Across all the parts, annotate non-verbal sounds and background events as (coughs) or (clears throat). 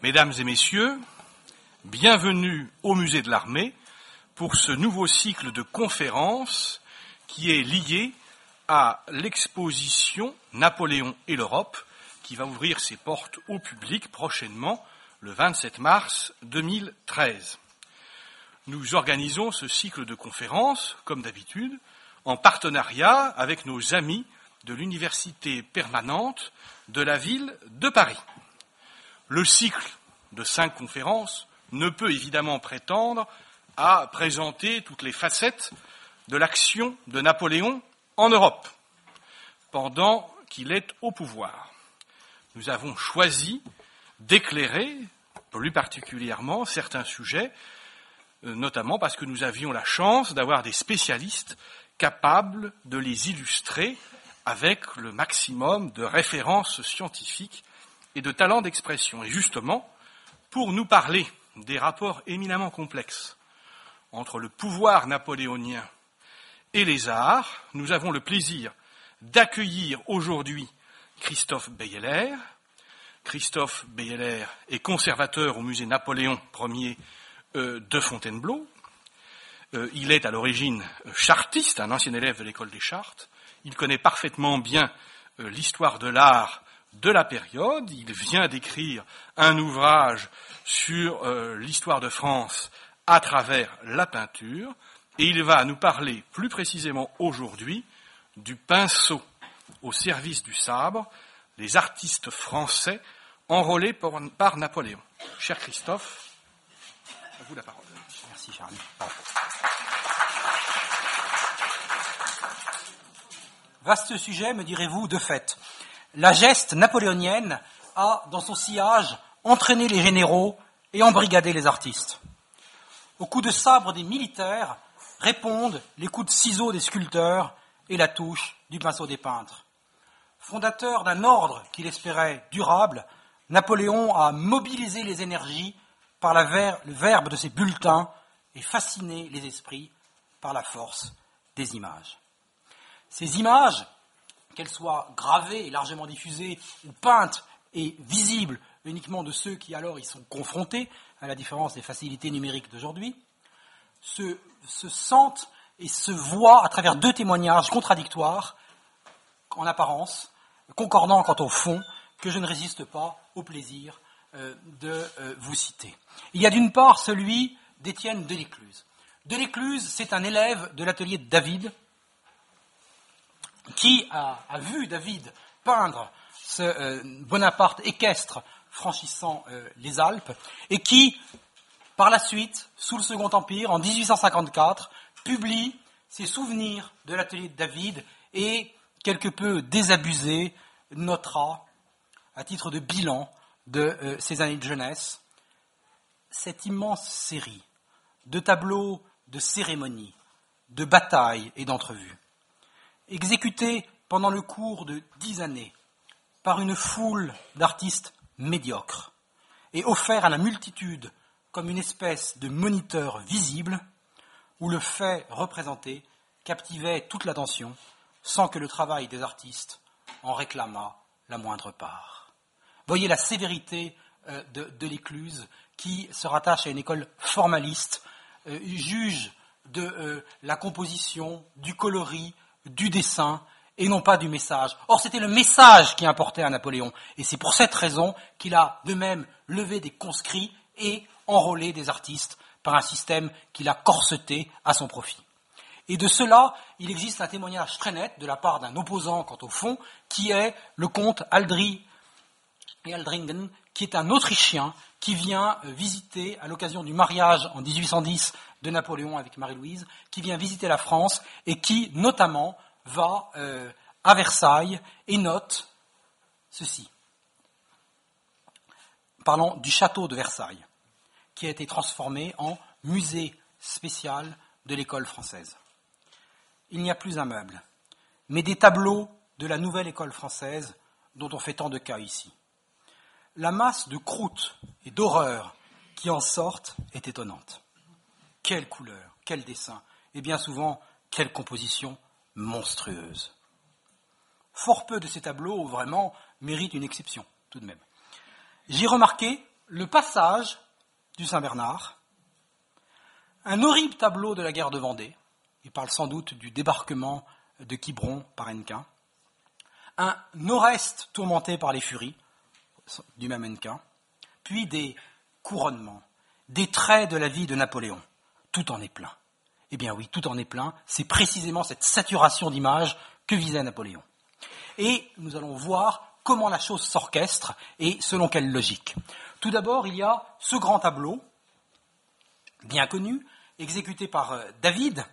Mesdames et messieurs, bienvenue au musée de l'armée pour ce nouveau cycle de conférences qui est lié à l'exposition Napoléon et l'Europe qui va ouvrir ses portes au public prochainement le 27 mars 2013. Nous organisons ce cycle de conférences, comme d'habitude, en partenariat avec nos amis de l'Université permanente de la ville de Paris. Le cycle de cinq conférences ne peut évidemment prétendre à présenter toutes les facettes de l'action de Napoléon en Europe pendant qu'il est au pouvoir. Nous avons choisi d'éclairer plus particulièrement certains sujets, euh, notamment parce que nous avions la chance d'avoir des spécialistes capables de les illustrer avec le maximum de références scientifiques et de talent d'expression. Et justement, pour nous parler des rapports éminemment complexes entre le pouvoir napoléonien et les arts, nous avons le plaisir d'accueillir aujourd'hui Christophe Beyeler. Christophe Beyeler est conservateur au musée Napoléon Ier euh, de Fontainebleau. Euh, il est à l'origine chartiste, un ancien élève de l'école des Chartes. Il connaît parfaitement bien euh, l'histoire de l'art de la période. Il vient d'écrire un ouvrage sur l'histoire de France à travers la peinture. Et il va nous parler plus précisément aujourd'hui du pinceau au service du sabre, les artistes français enrôlés par Napoléon. Cher Christophe, à vous la parole. Merci Charlie. Vaste sujet, me direz-vous, de fait. La geste napoléonienne a, dans son sillage, entraîné les généraux et embrigadé les artistes. Au coup de sabre des militaires répondent les coups de ciseaux des sculpteurs et la touche du pinceau des peintres. Fondateur d'un ordre qu'il espérait durable, Napoléon a mobilisé les énergies par le verbe de ses bulletins et fasciné les esprits par la force des images. Ces images, qu'elles soient gravées et largement diffusées ou peintes et visibles uniquement de ceux qui alors y sont confrontés, à la différence des facilités numériques d'aujourd'hui, se, se sentent et se voient à travers deux témoignages contradictoires, en apparence, concordants quant au fond, que je ne résiste pas au plaisir euh, de euh, vous citer. Il y a d'une part celui d'Étienne Delécluse. Delécluse, c'est un élève de l'atelier de David qui a, vu David peindre ce euh, Bonaparte équestre franchissant les Alpes et qui, par la suite, sous le Second Empire, en 1854, publie ses souvenirs de l'atelier de David et, quelque peu désabusé, notera, à titre de bilan de euh, ses années de jeunesse, cette immense série de tableaux de cérémonies, de batailles et d'entrevues, exécutés pendant le cours de dix années par une foule d'artistes médiocres et offerts à la multitude comme une espèce de moniteur visible où le fait représenté captivait toute l'attention sans que le travail des artistes en réclamât la moindre part. Voyez la sévérité euh, de, l'écluse qui se rattache à une école formaliste, euh, juge de euh, la composition, du coloris, du dessin, et non pas du message. Or, c'était le message qui importait à Napoléon, et c'est pour cette raison qu'il a de même levé des conscrits et enrôlé des artistes par un système qu'il a corseté à son profit. Et de cela, il existe un témoignage très net de la part d'un opposant quant au fond, qui est le comte Aldry et Aldringen, qui est un Autrichien qui vient euh, visiter, à l'occasion du mariage en 1810 de Napoléon avec Marie-Louise, qui vient visiter la France et qui, notamment, va euh, à Versailles et note ceci. Parlant du château de Versailles qui a été transformé en musée spécial de l'école française. Il n'y a plus un meuble, mais des tableaux de la nouvelle école française dont on fait tant de cas ici. La masse de croûtes et d'horreurs qui en sortent est étonnante. Quelle couleur, quel dessin, et bien souvent, quelle composition monstrueuse. Fort peu de ces tableaux, vraiment, méritent une exception, tout de même. J'ai remarqué le passage du Saint-Bernard, un horrible tableau de la guerre de Vendée, il parle sans doute du débarquement de Quiberon par Hennequin, un nord-est tourmenté par les furies du même Hennequin, puis des couronnements, des traits de la vie de Napoléon. Tout en est plein. Eh bien oui, tout en est plein. C'est précisément cette saturation d'images que visait Napoléon. Et nous allons voir comment la chose s'orchestre et selon quelle logique. Tout d'abord, il y a ce grand tableau, bien connu, exécuté par euh, David,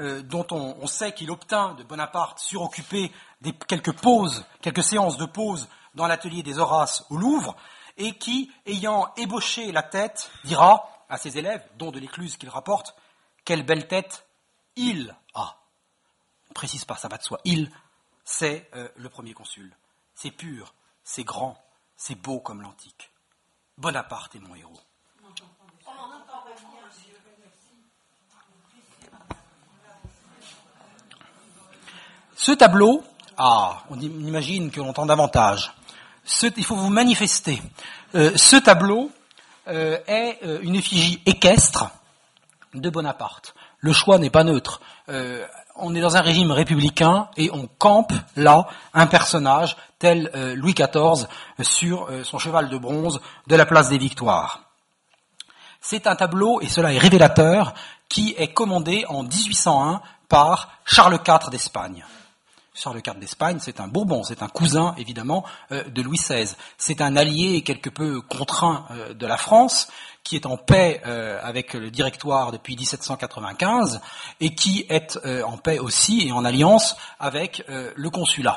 euh, dont on, sait qu'il obtint de Bonaparte suroccuper des, quelques pauses, quelques séances de pause dans l'atelier des Horaces au Louvre, et qui, ayant ébauché la tête, dira à ses élèves, dont de l'écluse qu'il rapporte, quelle belle tête il a. On précise pas, ça va de soi. Il, c'est euh, le premier consul. C'est pur, c'est grand, c'est beau comme l'antique. Bonaparte est mon héros. Ce tableau, ah, on imagine que l'on entend davantage. Il faut vous manifester. Euh, ce tableau euh, est euh, une effigie équestre de Bonaparte. Le choix n'est pas neutre. on est dans un régime républicain et on campe là un personnage tel Louis XIV sur son cheval de bronze de la place des Victoires. C'est un tableau, et cela est révélateur, qui est commandé en 1801 par Charles IV d'Espagne. Charles IV d'Espagne, c'est un Bourbon, c'est un cousin évidemment euh, de Louis XVI. C'est un allié quelque peu contraint euh, de la France, qui est en paix euh, avec le Directoire depuis 1795 et qui est en paix aussi et en alliance avec le consulat.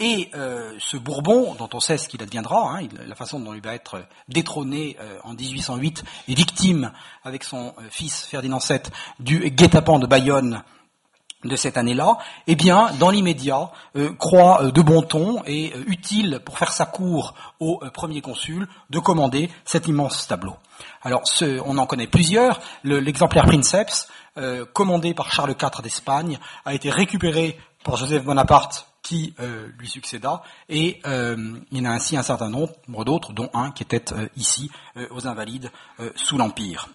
Et ce Bourbon, dont on sait ce qu'il adviendra, hein, la façon dont il va être détrôné en 1808 et victime avec son fils Ferdinand VII du guet-apens de Bayonne de cette année-là, eh bien, dans l'immédiat, euh, croit euh, de bon ton et euh, utile pour faire sa cour au premier consul de commander cet immense tableau. Alors, ce, on en connaît plusieurs. L'exemplaire Princeps, commandé par Charles IV d'Espagne, a été récupéré par Joseph Bonaparte qui lui succéda, et il y en a ainsi un certain nombre d'autres, dont un qui était ici aux Invalides sous l'Empire.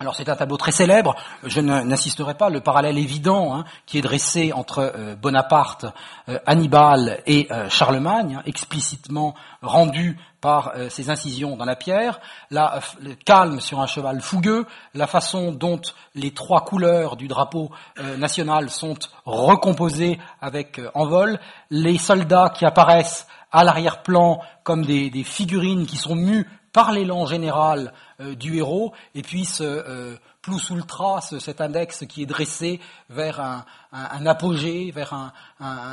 Alors c'est un tableau très célèbre, je n'insisterai pas, le parallèle évident hein, qui est dressé entre euh, Bonaparte, euh, Hannibal et euh, Charlemagne, hein, explicitement rendu par ses incisions dans la pierre, la, le calme sur un cheval fougueux, la façon dont les trois couleurs du drapeau national sont recomposées avec en vol, les soldats qui apparaissent à l'arrière-plan comme des figurines qui sont mues par l'élan général euh, du héros, et puis ce euh, plus ultra, cet index qui est dressé vers un, apogée, vers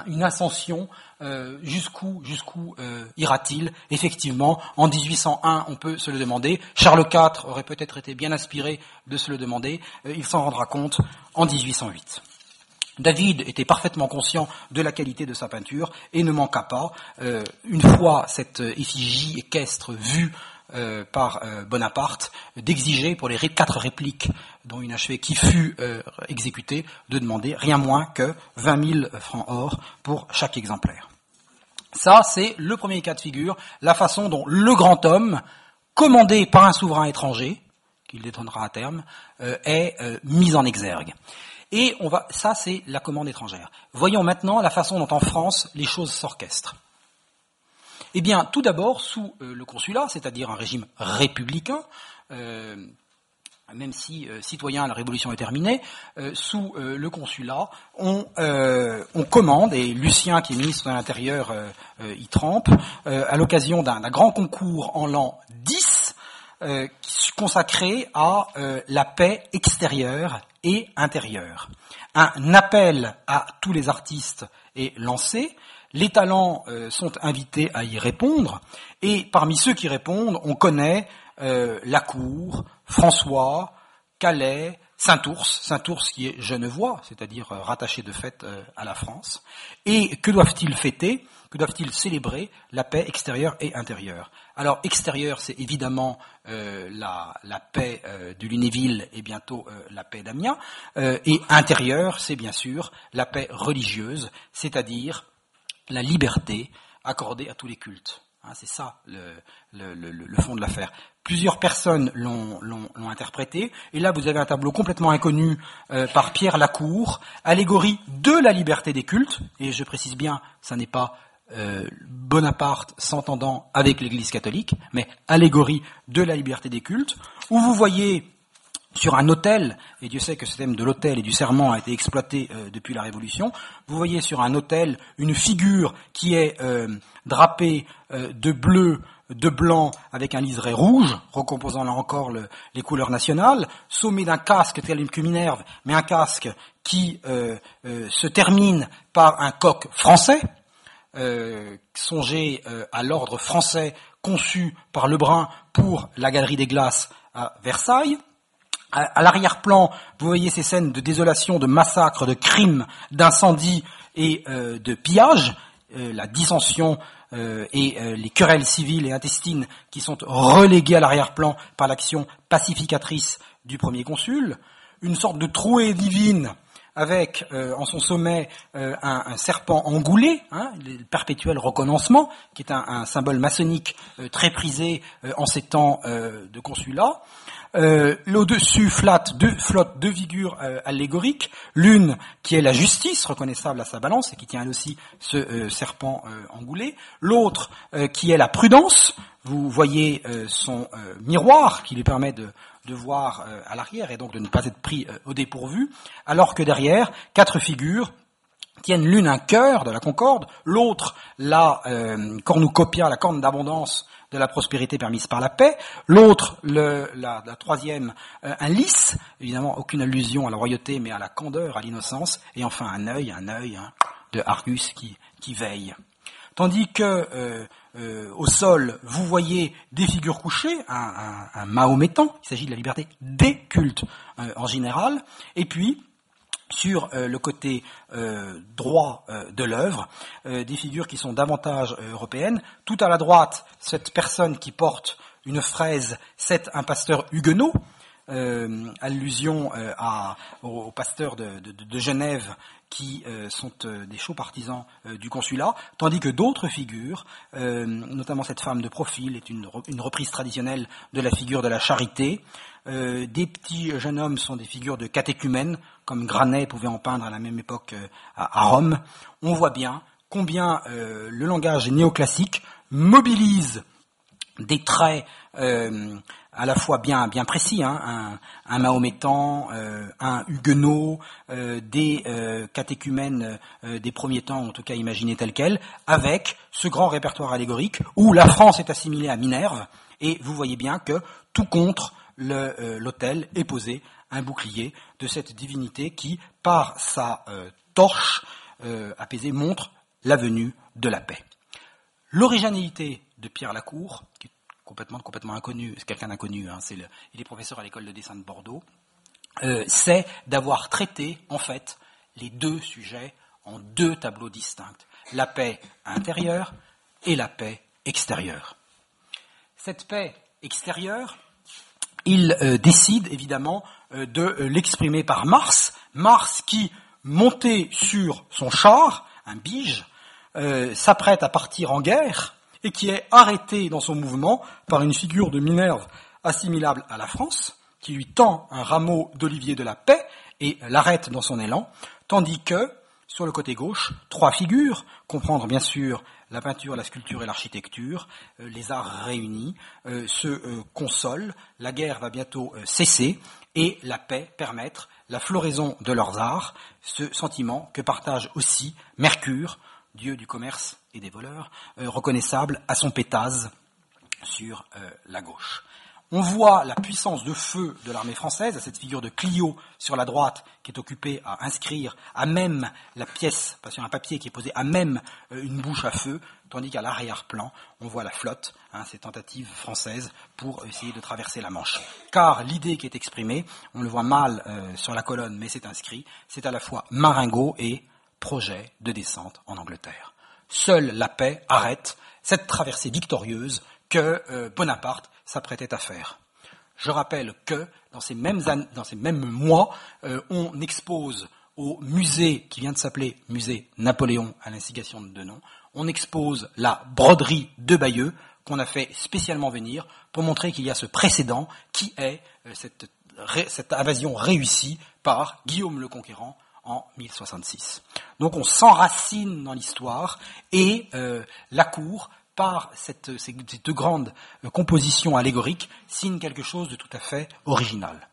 une ascension, euh, jusqu'où ira-t-il? Effectivement, en 1801, on peut se le demander. Charles IV aurait peut-être été bien inspiré de se le demander. il s'en rendra compte en 1808. David était parfaitement conscient de la qualité de sa peinture et ne manqua pas, une fois cette effigie équestre vue euh, par euh, Bonaparte d'exiger pour les quatre répliques dont une achevée qui fut euh, exécutée de demander rien moins que 20 000 francs or pour chaque exemplaire. Ça, c'est le premier cas de figure, la façon dont le grand homme, commandé par un souverain étranger, qu'il détrônera à terme, est mis en exergue. Et on va, ça, c'est la commande étrangère. Voyons maintenant la façon dont en France les choses s'orchestrent. Eh bien, tout d'abord, sous euh, le consulat, c'est-à-dire un régime républicain, euh, même si euh, citoyen, la révolution est terminée, sous le consulat, on, on, commande, et Lucien, qui est ministre de l'Intérieur, y trempe, à l'occasion d'un grand concours en l'an 10, consacré à la paix extérieure et intérieure. Un appel à tous les artistes est lancé, les talents euh, sont invités à y répondre, et parmi ceux qui répondent, on connaît euh, Lacour, François, Calais, Saint-Ours, Saint-Ours qui est genevois, c'est-à-dire euh, rattaché de fait à la France. Et que doivent-ils fêter? Que doivent-ils célébrer? La paix extérieure et intérieure. Alors extérieure, c'est évidemment la, paix du Lunéville et bientôt la paix d'Amiens. et intérieure, c'est bien sûr la paix religieuse, c'est-à-dire la liberté accordée à tous les cultes. Hein, c'est ça le, fond de l'affaire. Plusieurs personnes l'ont interprété. Et là, vous avez un tableau complètement inconnu euh, par Pierre Lacour, allégorie de la liberté des cultes. Et je précise bien, ça n'est pas euh, Bonaparte s'entendant avec l'Église catholique, mais allégorie de la liberté des cultes, où vous voyez sur un autel, et Dieu sait que ce thème de l'autel et du serment a été exploité euh, depuis la Révolution, vous voyez sur un autel une figure qui est drapée de bleu de blanc avec un liseré rouge, recomposant là encore les couleurs nationales, sommé d'un casque tel que Minerve, mais un casque qui euh, euh, se termine par un coq français, euh, songé à l'ordre français conçu par Lebrun pour la Galerie des Glaces à Versailles. À, l'arrière-plan, vous voyez ces scènes de désolation, de massacre, de crimes, d'incendie et de pillage, la dissension euh, et euh, les querelles civiles et intestines qui sont reléguées à l'arrière-plan par l'action pacificatrice du premier consul, une sorte de trouée divine avec euh, en son sommet un, serpent engoulé, hein, le perpétuel recommencement, qui est un, un symbole maçonnique très prisé en ces temps de consulat, euh, L'au-dessus flotte deux, flotte deux figures euh, allégoriques, l'une qui est la justice, reconnaissable à sa balance, et qui tient elle aussi ce euh, serpent euh, engoulé, l'autre qui est la prudence, vous voyez son miroir qui lui permet de, de voir à l'arrière et donc de ne pas être pris au dépourvu, alors que derrière, quatre figures tiennent l'une un cœur de la concorde, l'autre la cornucopia, la corne d'abondance de la prospérité permise par la paix, l'autre, la, la, troisième, euh, un lys, évidemment aucune allusion à la royauté, mais à la candeur, à l'innocence, et enfin un œil, un œil hein, de Argus qui, qui veille. Tandis que euh, euh, au sol, vous voyez des figures couchées, un, mahométan, il s'agit de la liberté des cultes en général, et puis sur euh, le côté euh, droit euh, de l'œuvre, des figures qui sont davantage européennes. Tout à la droite, cette personne qui porte une fraise, c'est un pasteur huguenot, allusion à, aux, pasteurs de, Genève qui sont des chauds partisans du consulat, tandis que d'autres figures, notamment cette femme de profil, est une, reprise traditionnelle de la figure de la charité, euh, des petits jeunes hommes sont des figures de catéchumènes, comme Granet pouvait en peindre à la même époque euh, à, Rome. On voit bien combien euh, le langage néoclassique mobilise des traits à la fois bien, bien précis, hein, un, un, mahométan, un huguenot, des catéchumènes des premiers temps, en tout cas imaginés tels quels, avec ce grand répertoire allégorique où la France est assimilée à Minerve, et vous voyez bien que tout contre euh, l'autel est posé un bouclier de cette divinité qui, par sa euh, torche euh, apaisée, montre la venue de la paix. L'originalité de Pierre Lacour, qui complètement, complètement inconnu, c'est quelqu'un d'inconnu, hein, il est professeur à l'école de dessin de Bordeaux, c'est d'avoir traité, en fait, les deux sujets en deux tableaux distincts, la paix intérieure et la paix extérieure. Cette paix extérieure, il euh, décide évidemment euh, de euh, l'exprimer par Mars, Mars qui, monté sur son char, un bige, s'apprête à partir en guerre et qui est arrêté dans son mouvement par une figure de Minerve assimilable à la France, qui lui tend un rameau d'olivier de la paix et l'arrête dans son élan, tandis que, sur le côté gauche, trois figures, comprendre bien sûr la peinture, la sculpture et l'architecture, euh, les arts réunis, euh, se euh, consolent, la guerre va bientôt cesser et la paix permettre la floraison de leurs arts, ce sentiment que partage aussi Mercure, dieu du commerce et des voleurs, reconnaissable à son pétase sur la gauche. On voit la puissance de feu de l'armée française, à cette figure de Clio sur la droite qui est occupée à inscrire à même la pièce, pas sur un papier qui est posé à même euh, une bouche à feu, tandis qu'à l'arrière-plan, on voit la flotte, hein, ces tentatives françaises pour essayer de traverser la Manche. Car l'idée qui est exprimée, on le voit mal euh, sur la colonne, mais c'est inscrit, c'est à la fois Maringo et projet de descente en Angleterre. Seule la paix arrête cette traversée victorieuse que euh, Bonaparte s'apprêtait à faire. Je rappelle que dans ces mêmes, dans ces mêmes mois, euh, on expose au musée qui vient de s'appeler Musée Napoléon à l'instigation de Denon, on expose la broderie de Bayeux qu'on a fait spécialement venir pour montrer qu'il y a ce précédent qui est euh, cette, cette invasion réussie par Guillaume le Conquérant en 1066. Donc on s'enracine dans l'histoire et euh, la cour, par cette, ces, deux grandes euh, compositions allégoriques, signe quelque chose de tout à fait original.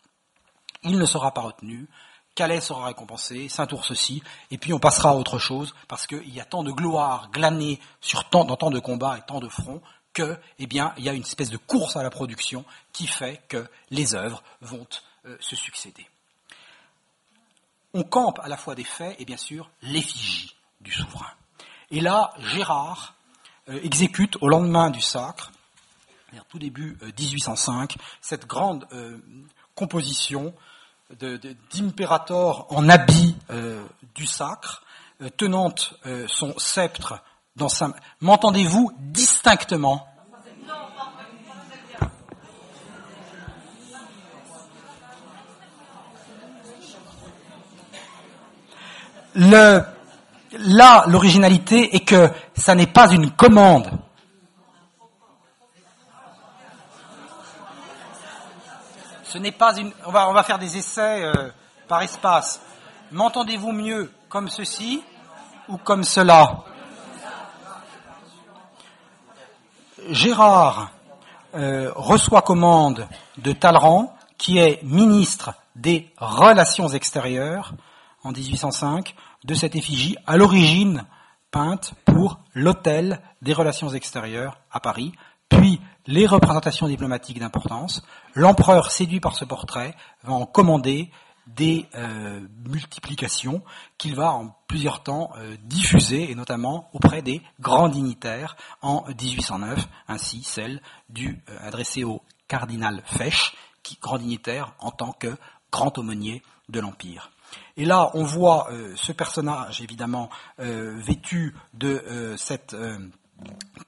Il ne sera pas retenu, Calais sera récompensé, Saint-Ours aussi, et puis on passera à autre chose, parce qu'il y a tant de gloire glanée sur tant, dans tant de combats et tant de fronts, que, eh bien, il y a une espèce de course à la production qui fait que les œuvres vont euh, se succéder on campe à la fois des faits et bien sûr l'effigie du souverain. Et là, Gérard euh, exécute au lendemain du sacre, tout début 1805, euh, cette grande euh, composition d'impérator en habit du sacre, tenant son sceptre dans sa... M'entendez-vous distinctement Là, l'originalité est que ça n'est pas une commande. Ce n'est pas une. On va, on va faire des essais euh, par espace. M'entendez-vous mieux comme ceci ou comme cela? Gérard euh, reçoit commande de Talleyrand, qui est ministre des Relations extérieures en 1805, de cette effigie, à l'origine peinte pour l'hôtel des relations extérieures à Paris, puis les représentations diplomatiques d'importance. L'empereur, séduit par ce portrait, va en commander des euh, multiplications qu'il va en plusieurs temps euh, diffuser, et notamment auprès des grands dignitaires en 1809, ainsi celle du euh, adressée au cardinal Fesch, qui grand dignitaire en tant que grand aumônier de l'Empire. Et là, on voit euh, ce personnage, évidemment, euh, vêtu de euh, cette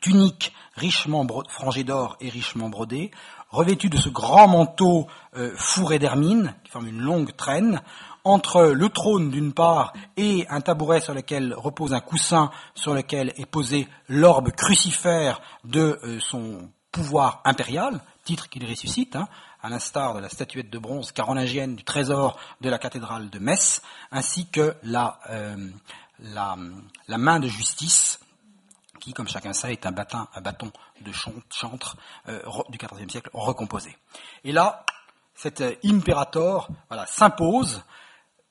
tunique richement frangée d'or et richement brodée, revêtu de ce grand manteau fourré d'hermine, qui forme une longue traîne, entre le trône d'une part et un tabouret sur lequel repose un coussin sur lequel est posé l'orbe crucifère de son pouvoir impérial, titre qu'il ressuscite, hein, à l'instar de la statuette de bronze carolingienne du trésor de la cathédrale de Metz, ainsi que la, euh, main de justice, qui, comme chacun sait, est un bâton, de chantre euh, du XIVe siècle recomposé. Et là, cet euh, impérator s'impose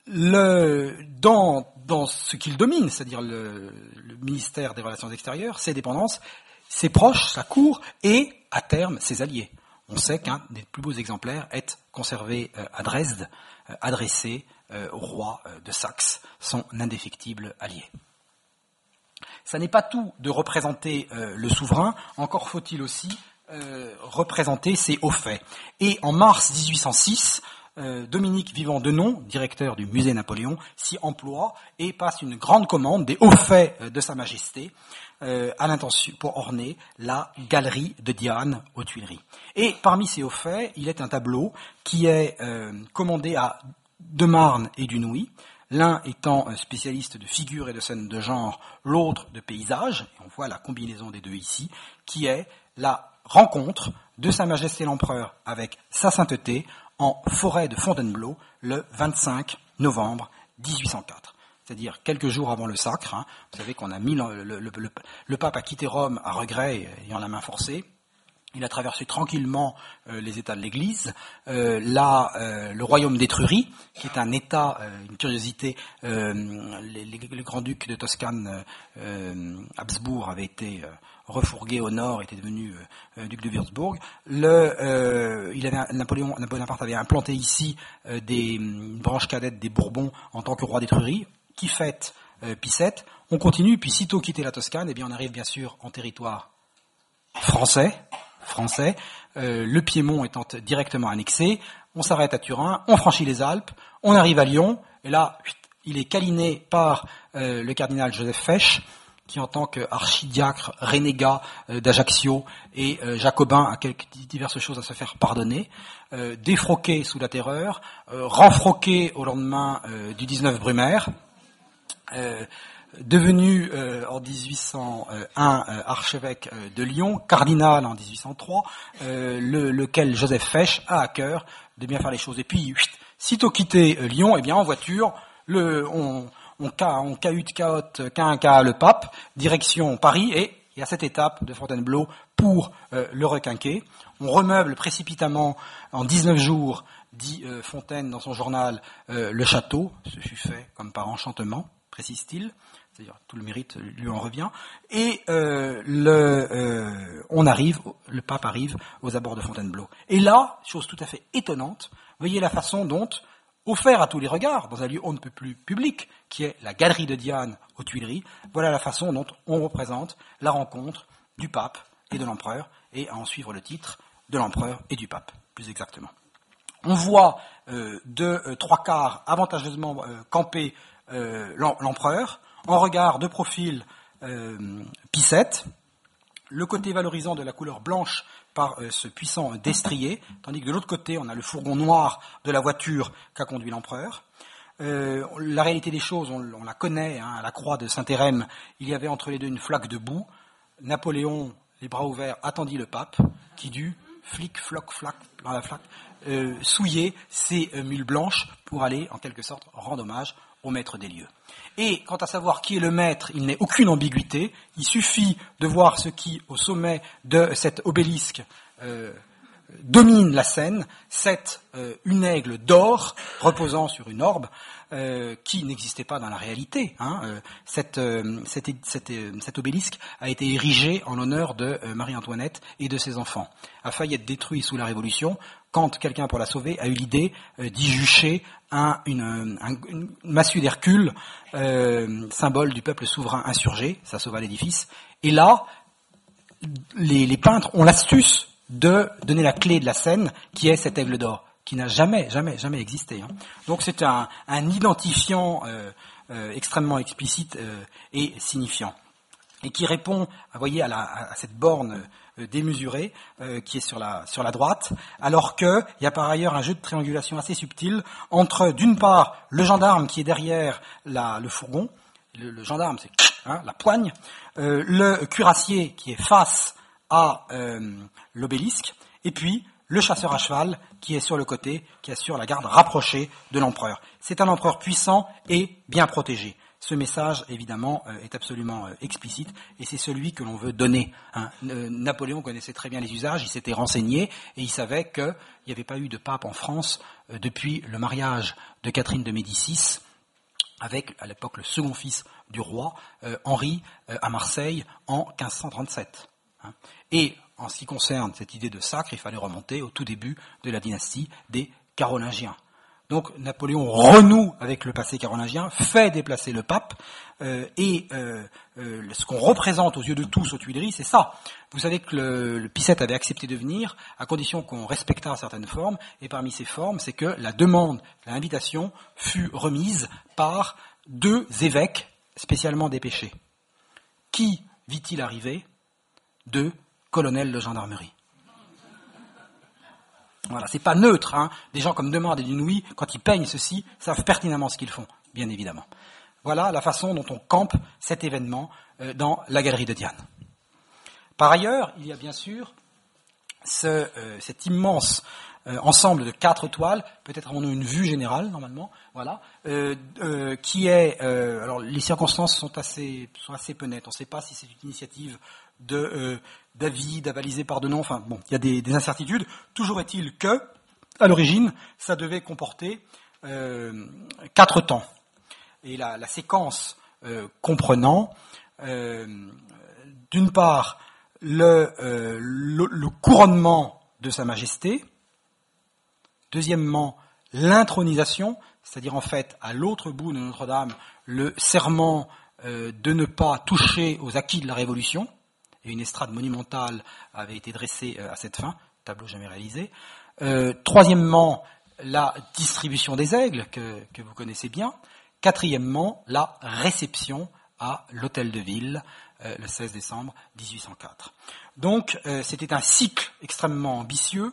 dans, ce qu'il domine, c'est-à-dire le, ministère des Relations extérieures, ses dépendances, ses proches, sa cour et, à terme, ses alliés on sait qu'un des plus beaux exemplaires est conservé euh, à Dresde, euh, adressé euh, au roi de Saxe, son indéfectible allié. Ça n'est pas tout de représenter le souverain, encore faut-il aussi représenter ses hauts faits. Et en mars 1806, Dominique Vivant Denon, directeur du musée Napoléon, s'y emploie et passe une grande commande des hauts faits de Sa Majesté, euh, à l'intention pour orner la galerie de Diane aux Tuileries. Et parmi ces hauts faits, il est un tableau qui est euh, commandé à De Marne et Dunouy, l'un étant spécialiste de figures et de scènes de genre, l'autre de paysages, et on voit la combinaison des deux ici, qui est la rencontre de Sa Majesté l'Empereur avec Sa Sainteté en forêt de Fontainebleau le 25 novembre 1804 c'est-à-dire quelques jours avant le sacre. Hein. Vous savez qu'on a mis le, pape a quitté Rome à regret, ayant la main forcée. Il a traversé tranquillement euh, les États de l'Église. Euh, là, euh, le royaume d'Étrurie, qui est un État, une curiosité, les, grands-ducs de Toscane, Habsbourg, avaient été refourgués au nord, étaient devenus duc de Würzburg. Le, il avait, Napoléon, Bonaparte avait implanté ici des branches cadettes des Bourbons en tant que roi d'Étrurie qui fête euh, on continue, puis sitôt quitter la Toscane, eh bien on arrive bien sûr en territoire français, français, euh, le Piémont étant directement annexé, on s'arrête à Turin, on franchit les Alpes, on arrive à Lyon, et là, il est câliné par euh, le cardinal Joseph Fesch, qui en tant qu'archidiacre renégat d'Ajaccio et jacobin a quelques diverses choses à se faire pardonner, défroqué sous la terreur, renfroqué au lendemain du 19 Brumaire, euh, devenu en 1801 archevêque de Lyon, cardinal en 1803, lequel Joseph Fesch a à cœur de bien faire les choses. Et puis, sitôt quitté Lyon, eh bien en voiture, le, on, on, on cahute, cahote, quinca le pape, direction Paris, et il y a cette étape de Fontainebleau pour le requinquer. On remeuble précipitamment en 19 jours, dit euh, Fontaine dans son journal, euh, le château. Ce fut fait comme par enchantement, précise-t-il. C'est-à-dire tout le mérite lui en revient. Et euh, le, on arrive, le pape arrive aux abords de Fontainebleau. Et là, chose tout à fait étonnante, voyez la façon dont, offert à tous les regards, dans un lieu on ne peut plus public, qui est la galerie de Diane aux Tuileries, voilà la façon dont on représente la rencontre du pape et de l'empereur, et à en suivre le titre, de l'empereur et du pape, plus exactement. On voit euh, de euh, trois quarts avantageusement euh, camper l'empereur, en regard de profil Pissette, le côté valorisant de la couleur blanche par ce puissant destrier, tandis que de l'autre côté, on a le fourgon noir de la voiture qu'a conduit l'empereur. la réalité des choses, on, la connaît, hein, à la croix de Saint-Hérem, il y avait entre les deux une flaque de boue. Napoléon, les bras ouverts, attendit le pape, qui dut flic, floc, flac, dans la flaque, euh, souiller ses euh, mules blanches pour aller, en quelque sorte, rendre hommage au maître des lieux. Et quant à savoir qui est le maître, il n'est aucune ambiguïté. Il suffit de voir ce qui, au sommet de cet obélisque, euh, domine la scène, c'est euh, une aigle d'or reposant sur une orbe euh, qui n'existait pas dans la réalité. Hein. Cet obélisque a été érigé en l'honneur de Marie-Antoinette et de ses enfants. A failli être détruit sous la Révolution quand quelqu'un, pour la sauver, a eu l'idée d'y jucher un, une, une massue d'Hercule, symbole du peuple souverain insurgé. Ça sauva l'édifice. Et là, les, peintres ont l'astuce de donner la clé de la scène, qui est cet aigle d'or, qui n'a jamais, jamais, jamais existé. Hein. Donc c'est un, identifiant euh, euh, extrêmement explicite euh, et signifiant, et qui répond, vous voyez, à, cette borne démesurée qui est sur la, droite, alors qu'il y a par ailleurs un jeu de triangulation assez subtil entre, d'une part, le gendarme qui est derrière le fourgon, le, gendarme c'est hein, la poigne, le cuirassier qui est face à euh, l'obélisque, et puis le chasseur à cheval qui est sur le côté, qui assure la garde rapprochée de l'empereur. C'est un empereur puissant et bien protégé. Ce message, évidemment, euh, est absolument euh, explicite et c'est celui que l'on veut donner. Hein. Napoléon connaissait très bien les usages, il s'était renseigné et il savait qu'il n'y avait pas eu de pape en France depuis le mariage de Catherine de Médicis avec, à l'époque, le second fils du roi, Henri, à Marseille, en 1537. Hein. Et en ce qui concerne cette idée de sacre, il fallait remonter au tout début de la dynastie des Carolingiens. Donc Napoléon renoue avec le passé carolingien, fait déplacer le pape, euh, et euh, euh, ce qu'on représente aux yeux de tous aux Tuileries, c'est ça. Vous savez que le, le avait accepté de venir, à condition qu'on respectât certaines formes, et parmi ces formes, c'est que la demande, l'invitation, fut remise par deux évêques spécialement dépêchés. Qui vit-il arriver? Deux colonel de gendarmerie. Voilà, c'est pas neutre. Hein. Des gens comme Demande et Dunouy, quand ils peignent ceci, savent pertinemment ce qu'ils font, bien évidemment. Voilà la façon dont on campe cet événement euh, dans la galerie de Diane. Par ailleurs, il y a bien sûr euh, cet immense euh, ensemble de quatre toiles, peut-être avons-nous une vue générale normalement, voilà, qui est, alors les circonstances sont assez, sont assez peu nettes. On ne sait pas si c'est une initiative de euh, David, par de noms, enfin bon, il y a des, incertitudes. Toujours est-il que, à l'origine, ça devait comporter euh, quatre temps. Et la, séquence euh, comprenant, d'une part, le, le, couronnement de Sa Majesté, deuxièmement, l'intronisation, c'est-à-dire en fait, à l'autre bout de Notre-Dame, le serment de ne pas toucher aux acquis de la Révolution, et une estrade monumentale avait été dressée euh, à cette fin, tableau jamais réalisé. Euh, troisièmement, la distribution des aigles, que, vous connaissez bien. Quatrièmement, la réception à l'hôtel de ville euh, le 16 décembre 1804. Donc c'était un cycle extrêmement ambitieux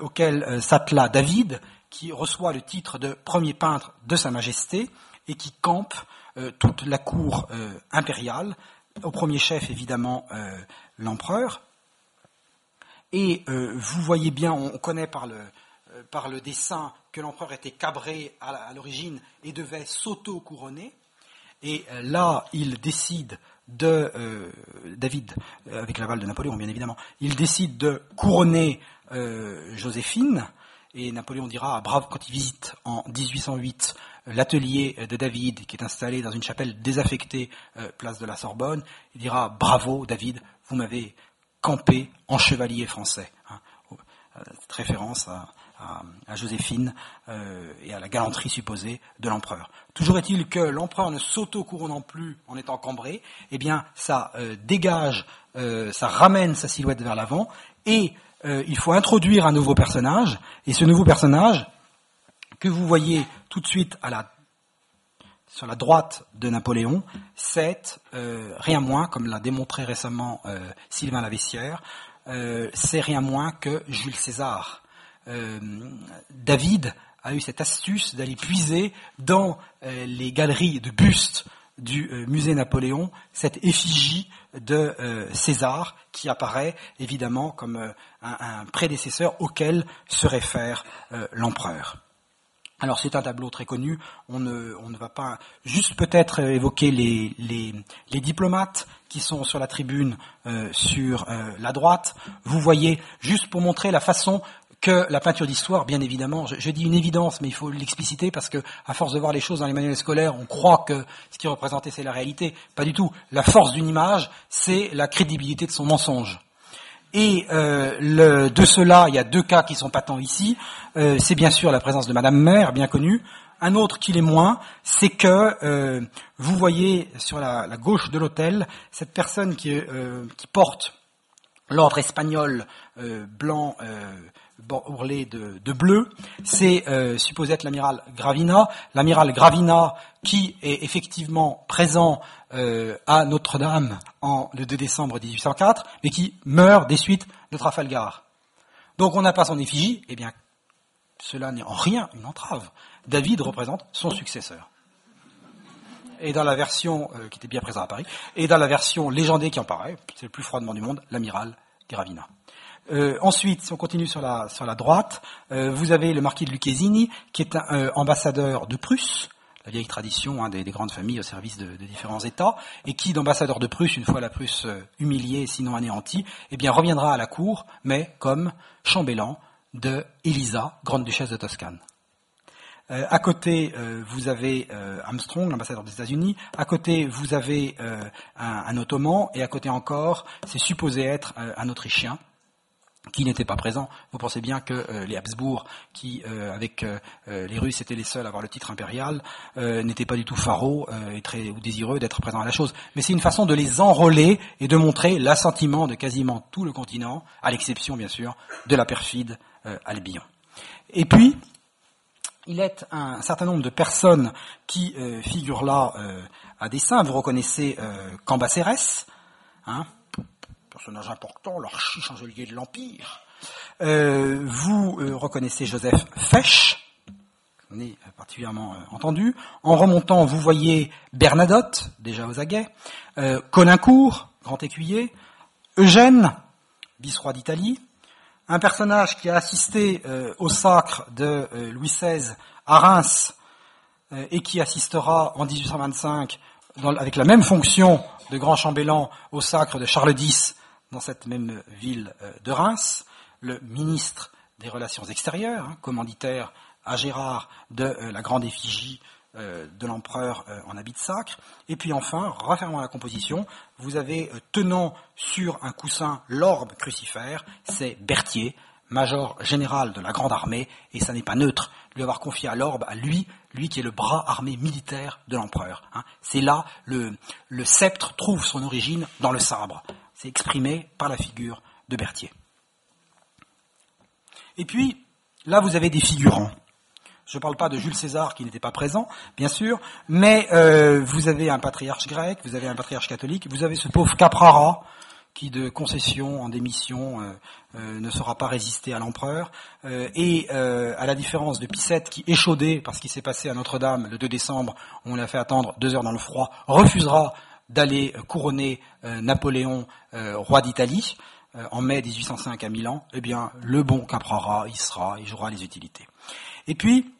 auquel s'attela David, qui reçoit le titre de premier peintre de Sa Majesté et qui campe toute la cour impériale, au premier chef évidemment l'empereur. Et vous voyez bien, on connaît par le, par le dessin que l'empereur était cabré à l'origine et devait s'auto-couronner. Et là, il décide de euh, David, euh, avec l'aval de Napoléon bien évidemment, il décide de couronner euh, Joséphine, et Napoléon dira, brave, quand il visite en 1808 l'atelier de David, qui est installé dans une chapelle désaffectée, place de la Sorbonne, il dira, bravo David, vous m'avez campé en chevalier français. Hein. Cette référence à, Joséphine euh, et à la galanterie supposée de l'empereur. Toujours est-il que l'empereur ne s'auto-couronnant plus en étant cambré, eh bien ça euh, dégage, euh, ça ramène sa silhouette vers l'avant et il faut introduire un nouveau personnage et ce nouveau personnage que vous voyez tout de suite à la sur la droite de Napoléon, c'est rien moins, comme l'a démontré récemment Sylvain Lavessière, c'est rien moins que Jules César. Euh, David a eu cette astuce d'aller puiser dans euh, les galeries de bustes du euh, musée Napoléon cette effigie de César qui apparaît évidemment comme un, prédécesseur auquel se réfère l'empereur. Alors c'est un tableau très connu, on ne, on ne va pas juste peut-être évoquer les, les, les, diplomates qui sont sur la tribune sur la droite. Vous voyez, juste pour montrer la façon que la peinture d'histoire, bien évidemment, je, dis une évidence, mais il faut l'expliciter parce que, à force de voir les choses dans les manuels scolaires, on croit que ce qui est représenté c'est la réalité. Pas du tout. La force d'une image, c'est la crédibilité de son mensonge. Et euh, le, de cela, il y a deux cas qui sont patents ici. Euh, c'est bien sûr la présence de Madame Mère, bien connue. Un autre qui l'est moins, c'est que euh, vous voyez sur la, gauche de l'hôtel cette personne qui, qui porte l'ordre espagnol blanc ourlé de, bleu, c'est euh, supposé être l'amiral Gravina. L'amiral Gravina qui est effectivement présent euh, à Notre-Dame en le 2 décembre 1804, mais qui meurt des suites de Trafalgar. Donc on n'a pas son effigie, eh bien cela n'est en rien une entrave. David représente son successeur. Et dans la version euh, qui était bien présent à Paris, et dans la version légendée qui en paraît, c'est le plus froidement du monde, l'amiral Gravina. Euh, ensuite, si on continue sur la, sur la droite, euh, vous avez le marquis de Lucchesini, qui est un euh, ambassadeur de Prusse, la vieille tradition hein, des, grandes familles au service de, différents États, et qui, d'ambassadeur de Prusse, une fois la Prusse humiliée, sinon anéantie, eh bien reviendra à la cour, mais comme chambellan de Elisa, grande duchesse de Toscane. à côté, vous avez Armstrong, l'ambassadeur des États-Unis. À côté, vous avez un, un, Ottoman, et à côté encore, c'est supposé être un Autrichien, qui n'était pas présent. Vous pensez bien que euh, les Habsbourg, qui euh, avec euh, les Russes étaient les seuls à avoir le titre impérial, n'étaient pas du tout pharo et très ou désireux d'être présents à la chose. Mais c'est une façon de les enrôler et de montrer l'assentiment de quasiment tout le continent, à l'exception bien sûr de la perfide Albion. Et puis, il est un certain nombre de personnes qui figurent là à dessin. Vous reconnaissez Cambacérès, hein, personnage important, l'archi-chancelier de l'Empire. Euh, vous euh, reconnaissez Joseph Fesch, on est particulièrement euh, entendu. En remontant, vous voyez Bernadotte, déjà aux aguets, Colincourt, grand écuyer, Eugène, vice-roi d'Italie, un personnage qui a assisté au sacre de Louis XVI à Reims et qui assistera en 1825 avec la même fonction de grand chambellan au sacre de Charles X dans cette même ville euh, de Reims, le ministre des Relations extérieures, hein, commanditaire à Gérard de euh, la grande effigie euh, de l'empereur en habit de sacre. Et puis enfin, refermant la composition, vous avez tenant sur un coussin l'orbe crucifère, c'est Berthier, major général de la grande armée, et ça n'est pas neutre lui avoir confié à l'orbe, à lui, lui qui est le bras armé militaire de l'empereur. Hein. C'est là le, le sceptre trouve son origine dans le sabre. C'est exprimé par la figure de Berthier. Et puis, là, vous avez des figurants. Je ne parle pas de Jules César qui n'était pas présent, bien sûr, mais euh, vous avez un patriarche grec, vous avez un patriarche catholique, vous avez ce pauvre Caprara qui de concession en démission euh, euh, ne saura pas résister à l'empereur, et à la différence de Picette qui, échaudé par ce qui s'est passé à Notre-Dame le 2 décembre, on l'a fait attendre deux heures dans le froid, refusera d'aller couronner Napoléon roi d'Italie en mai 1805 à Milan, eh bien, le bon caprara, il sera, il jouera les utilités. Et puis,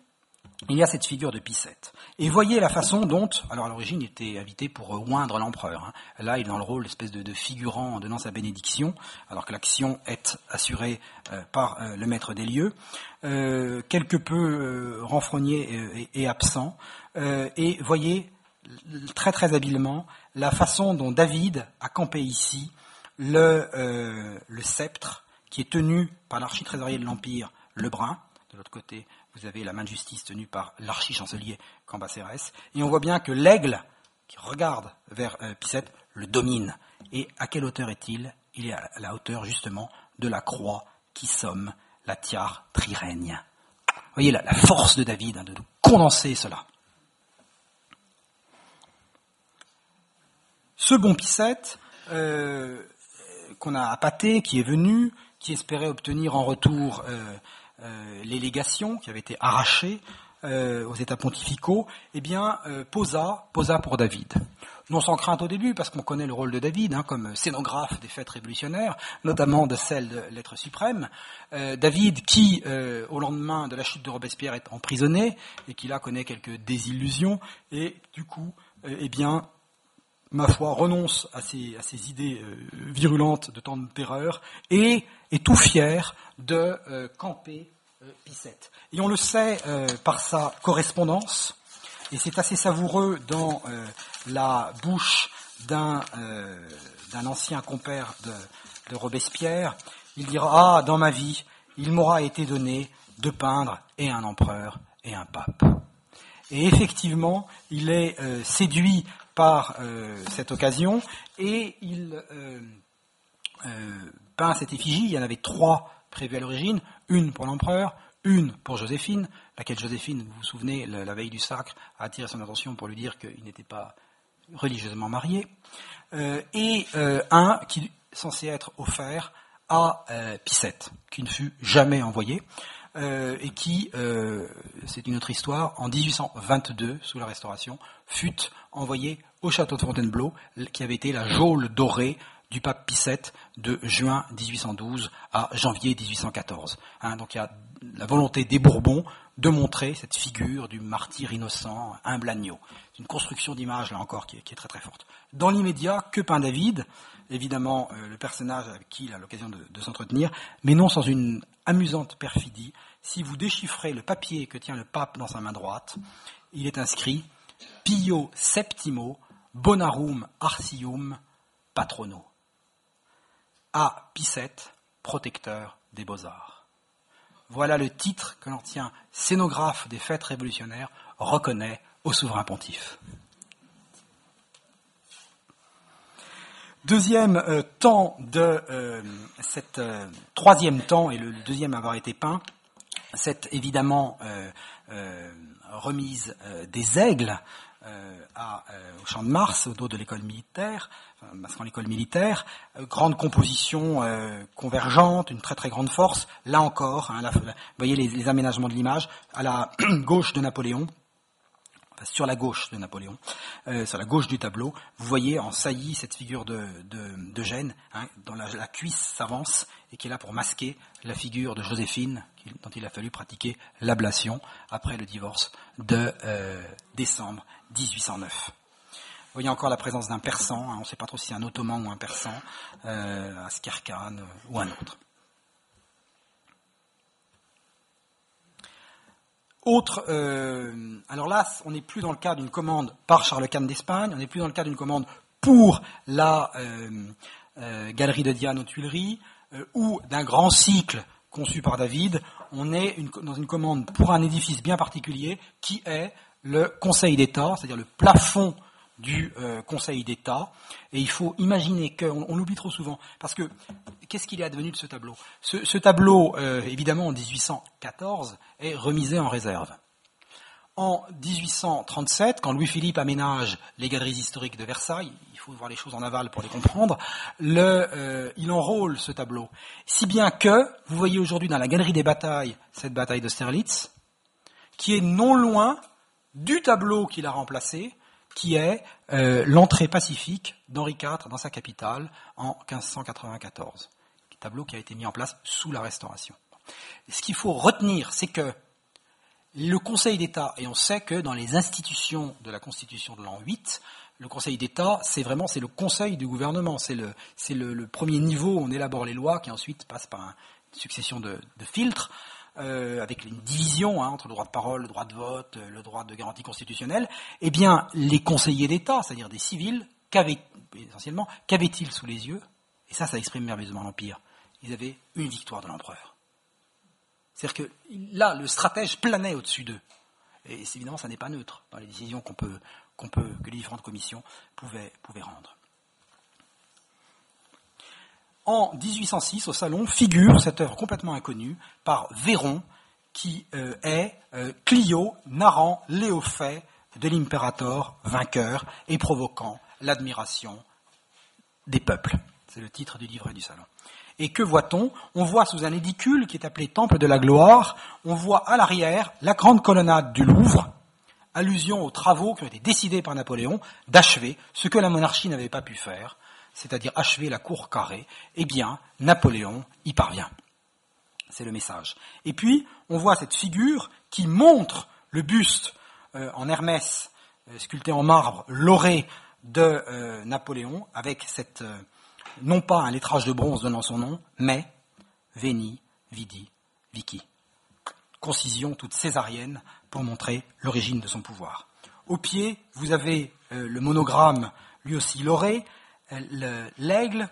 il y a cette figure de Picette. Et voyez la façon dont, alors à l'origine il était invité pour oindre l'empereur. Hein. Là il est dans le rôle d'espèce de, figurant en donnant sa bénédiction, alors que l'action est assurée euh, par euh, le maître des lieux. Euh, quelque peu renfrogné et, absent. et voyez très très habilement la façon dont David a campé ici le, le sceptre qui est tenu par l'architrésorier de l'Empire, Lebrun, de l'autre côté vous avez la main de justice tenue par l'archi-chancelier Cambacérès, et on voit bien que l'aigle qui regarde vers euh, le domine. Et à quelle hauteur est-il? Il est à la hauteur justement de la croix qui somme la tiare trirègne. Vous voyez la, force de David hein, de condenser cela. Ce bon Picette, euh, qu'on a appâté, qui est venu, qui espérait obtenir en retour euh, euh, les légations qui avaient été arrachées euh, aux États pontificaux, eh bien, euh, posa, posa pour David. Non sans crainte au début, parce qu'on connaît le rôle de David hein, comme scénographe des fêtes révolutionnaires, notamment de celle de l'être suprême. David, qui, au lendemain de la chute de Robespierre, est emprisonné et qui là connaît quelques désillusions, et du coup, eh bien, ma foi, renonce à ses idées virulentes de temps de terreur et est tout fier de euh, camper euh, Picette. Et on le sait euh, par sa correspondance, et c'est assez savoureux dans la bouche d'un ancien compère de, de, Robespierre. Il dira Ah, dans ma vie, il m'aura été donné de peindre et un empereur et un pape. Et effectivement, il est séduit par cette occasion. Et il peint cette effigie. Il y en avait trois prévues à l'origine, une pour l'empereur, une pour Joséphine, laquelle Joséphine, vous vous souvenez, la, veille du sacre, a attiré son attention pour lui dire qu'il n'était pas religieusement marié, euh, et euh, un qui est censé être offert à euh, Picette, qui ne fut jamais envoyé, et qui, c'est une autre histoire, en 1822, sous la Restauration, fut envoyé au château de Fontainebleau, qui avait été la geôle dorée du pape Pie de juin 1812 à janvier 1814. Hein, donc il y a la volonté des Bourbons de montrer cette figure du martyr innocent, humble agneau. C'est une construction d'image, là encore, qui est, très très forte. Dans l'immédiat, que peint David? Évidemment, euh, le personnage avec qui il a l'occasion de, s'entretenir, mais non sans une amusante perfidie. Si vous déchiffrez le papier que tient le pape dans sa main droite, il est inscrit Pio Septimo Bonarum Arcium Patrono à Picette, protecteur des beaux-arts. Voilà le titre que l'ancien scénographe des fêtes révolutionnaires reconnaît au souverain pontife. Deuxième euh, temps de euh, cette euh, troisième temps et le, deuxième à avoir été peint, c'est évidemment remise des aigles au champ de Mars, au dos de l'école militaire, parce qu'en l'école militaire, euh, grande composition euh, convergente, une très très grande force. Là encore, hein, vous voyez les, aménagements de l'image à la (clears throat) gauche de Napoléon, enfin, sur la gauche de Napoléon, euh, sur la gauche du tableau, vous voyez en saillie cette figure de, hein, dont la, cuisse s'avance et qui est là pour masquer la figure de Joséphine, dont il a fallu pratiquer l'ablation après le divorce de décembre 1809. Vous voyez encore la présence d'un persan, hein, on ne sait pas trop si c'est un ottoman ou un persan, euh, Askerkan euh, ou un autre. Autre, euh, alors là, on n'est plus dans le cas d'une commande par Charles Quint d'Espagne, on n'est plus dans le cas d'une commande pour la euh, galerie de Diane aux Tuileries ou d'un grand cycle conçu par David. On est dans une commande pour un édifice bien particulier qui est le Conseil d'État, c'est-à-dire le plafond du euh, Conseil d'État. Et il faut imaginer qu'on on l'oublie trop souvent, parce que qu'est-ce qu'il est advenu de ce tableau? Ce, tableau, euh, évidemment, en 1814, est remisé en réserve. En 1837, quand Louis-Philippe aménage les galeries historiques de Versailles, il faut voir les choses en aval pour les comprendre, le, il enrôle ce tableau. Si bien que, vous voyez aujourd'hui dans la galerie des batailles cette bataille d'Austerlitz, qui est non loin du tableau qu'il a remplacé, qui est euh, l'entrée pacifique d'Henri IV dans sa capitale en 1594. Tableau qui a été mis en place sous la Restauration. Ce qu'il faut retenir, c'est que le Conseil d'État, et on sait que dans les institutions de la Constitution de l'an 8, le Conseil d'État, c'est vraiment c'est le Conseil du gouvernement, c'est le, le, premier niveau où on élabore les lois qui ensuite passent par une succession de filtres. Euh, avec une division hein, entre le droit de parole, le droit de vote, euh, le droit de garantie constitutionnelle, eh bien, les conseillers d'État, c'est-à-dire des civils, qu'avaient, essentiellement, qu'avaient-ils sous les yeux Et ça, ça exprime merveilleusement l'Empire. Ils avaient une victoire de l'empereur. C'est-à-dire que là, le stratège planait au-dessus d'eux. Et évidemment, ça n'est pas neutre dans les décisions qu'on peut, qu'on peut, que les différentes commissions pouvaient, pouvaient rendre. En 1806, au Salon, figure cette œuvre complètement inconnue par Véron, qui euh, est euh, Clio narrant les hauts faits de l'impérator vainqueur et provoquant l'admiration des peuples. C'est le titre du livret du Salon. Et que voit-on? On voit sous un édicule qui est appelé Temple de la Gloire, on voit à l'arrière la grande colonnade du Louvre, allusion aux travaux qui ont été décidés par Napoléon d'achever ce que la monarchie n'avait pas pu faire, c'est-à-dire achever la cour carrée, eh bien, Napoléon y parvient. C'est le message. Et puis, on voit cette figure qui montre le buste euh, en Hermès, euh, sculpté en marbre, lauré de euh, Napoléon, avec cette, non pas un lettrage de bronze donnant son nom, mais Veni, Vidi, Vici. Concision toute césarienne pour montrer l'origine de son pouvoir. Au pied, vous avez le monogramme, lui aussi lauré, l'aigle,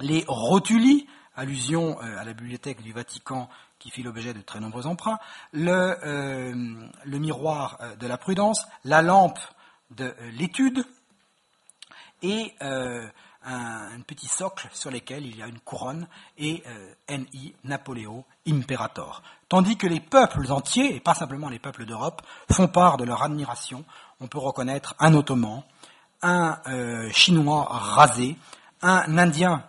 les rotuli, allusion euh, à la bibliothèque du Vatican qui fit l'objet de très nombreux emprunts, le, euh, miroir euh, de la prudence, la lampe de l'étude et un, petit socle sur lequel il y a une couronne et NI Napoléon Imperator. Tandis que les peuples entiers, et pas simplement les peuples d'Europe, font part de leur admiration. On peut reconnaître un Ottoman, un euh, Chinois rasé, un Indien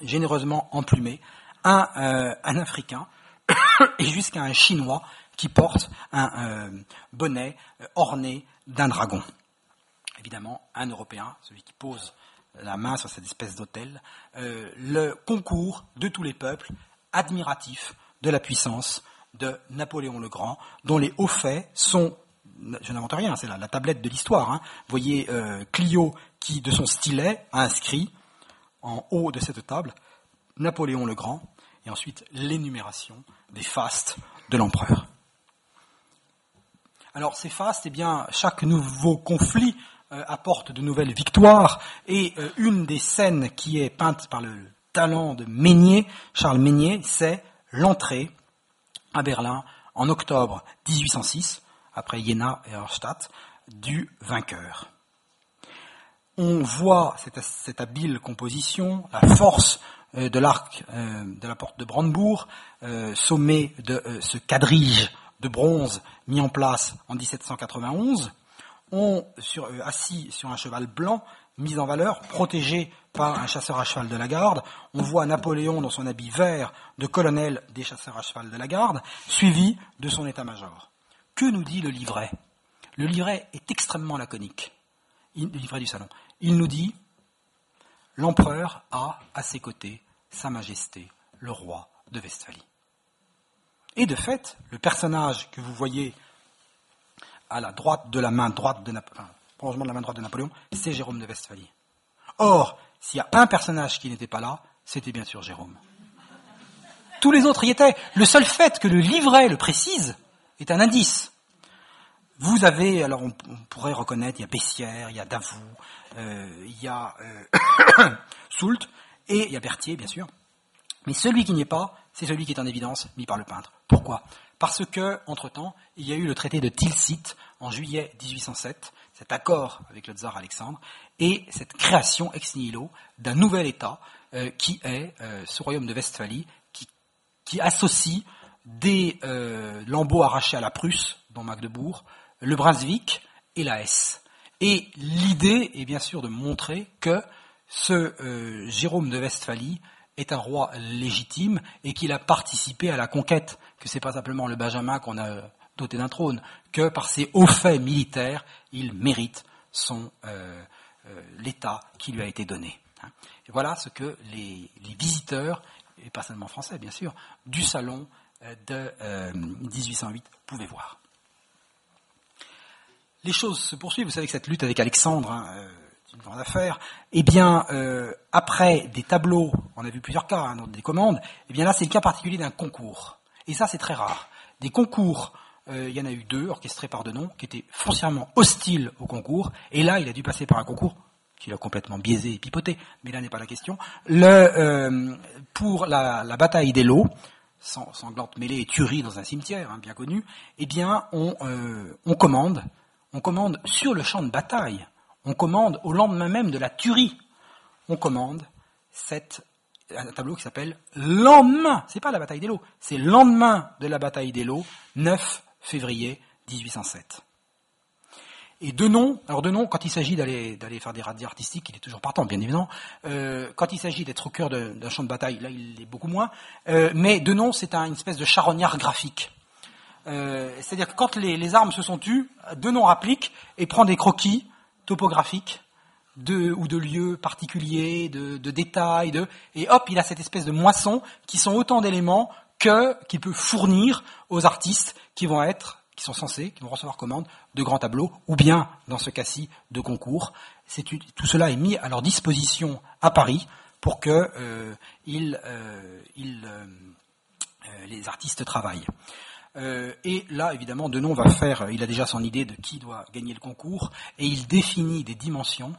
généreusement emplumé, un, euh, Africain (coughs) et jusqu'à un Chinois qui porte un euh, bonnet orné d'un dragon. Évidemment, un Européen, celui qui pose la main sur cette espèce d'autel, le concours de tous les peuples admiratifs de la puissance de Napoléon le Grand, dont les hauts faits sont je n'invente rien, c'est la, tablette de l'histoire. Hein. Voyez euh, Clio qui, de son stylet, a inscrit en haut de cette table Napoléon le Grand, et ensuite l'énumération des fastes de l'empereur. Alors ces fastes, eh bien, chaque nouveau conflit euh, apporte de nouvelles victoires, et euh, une des scènes qui est peinte par le talent de Meignet, Charles Meignet, c'est l'entrée à Berlin en octobre 1806 après Jena et Erstadt, du vainqueur. On voit cette, habile composition, la force euh, de l'arc euh, de la porte de Brandebourg, euh, sommé de ce quadrige de bronze mis en place en 1791. On, assis sur un cheval blanc, mis en valeur, protégé par un chasseur à cheval de la garde. On voit Napoléon dans son habit vert de colonel des chasseurs à cheval de la garde, suivi de son état-major. Que nous dit le livret? Le livret est extrêmement laconique, le livret du salon. Il nous dit L'empereur a à ses côtés Sa Majesté, le roi de Westphalie. Et de fait, le personnage que vous voyez à la droite de la main droite de Napoléon, de la main droite de Napoléon, c'est Jérôme de Westphalie. Or, s'il y a un personnage qui n'était pas là, c'était bien sûr Jérôme. Tous les autres y étaient. Le seul fait que le livret le précise, est un indice. Vous avez, alors on, pourrait reconnaître, il y a Bessières, il y a Davout, euh, il y a euh, (coughs) Soult, et il y a Berthier, bien sûr. Mais celui qui n'y est pas, c'est celui qui est en évidence mis par le peintre. Pourquoi? Parce que, entre-temps, il y a eu le traité de Tilsit en juillet 1807, cet accord avec le tsar Alexandre, et cette création ex nihilo d'un nouvel État euh, qui est ce royaume de Westphalie, qui, qui associe des euh, lambeaux arrachés à la Prusse dont Magdebourg, le Brunswick et la Hesse. Et l'idée est bien sûr de montrer que ce euh, Jérôme de Westphalie est un roi légitime et qu'il a participé à la conquête, que c'est pas simplement le Benjamin qu'on a doté d'un trône, que par ses hauts faits militaires, il mérite son euh, euh, l'état qui lui a été donné. Et voilà ce que les, visiteurs, et pas seulement français bien sûr, du salon de 1808 pouvaient voir. Les choses se poursuivent. Vous savez que cette lutte avec Alexandre, hein, une grande affaire, eh bien, euh, après des tableaux, on a vu plusieurs cas hein, des commandes, eh bien là, c'est le cas particulier d'un concours. Et ça, c'est très rare. Des concours, euh, il y en a eu deux, orchestrés par Denon, qui étaient foncièrement hostiles au concours, et là, il a dû passer par un concours qu'il a complètement biaisé et pipoté, mais là n'est pas la question. Euh, pour la bataille des lots, sanglante mêlée et tuerie dans un cimetière, hein, bien connu, eh bien, on, on commande, on commande sur le champ de bataille on commande au lendemain même de la tuerie, on commande cette, un tableau qui s'appelle Lendemain. C'est pas la bataille des lots, c'est lendemain de la bataille des lots, 9 février 1807. Et Denon, alors Denon, quand il s'agit d'aller d'aller faire des radios artistiques, il est toujours partant, bien évidemment. Euh, quand il s'agit d'être au cœur d'un champ de bataille, là, il est beaucoup moins. Euh, mais Denon, c'est un, une espèce de charognard graphique. Euh, c'est-à-dire que quand les, les, armes se sont tues, Denon applique et prend des croquis topographique de, ou de lieux particuliers, de, détails, de, et hop, il a cette espèce de moisson qui sont autant d'éléments que qu'il peut fournir aux artistes qui vont être, qui sont censés, qui vont recevoir commande de grands tableaux, ou bien, dans ce cas-ci, de concours. tout cela est mis à leur disposition à Paris pour que euh, euh, euh, les artistes travaillent. Et là, évidemment, Denon va faire, il a déjà son idée de qui doit gagner le concours, et il définit des dimensions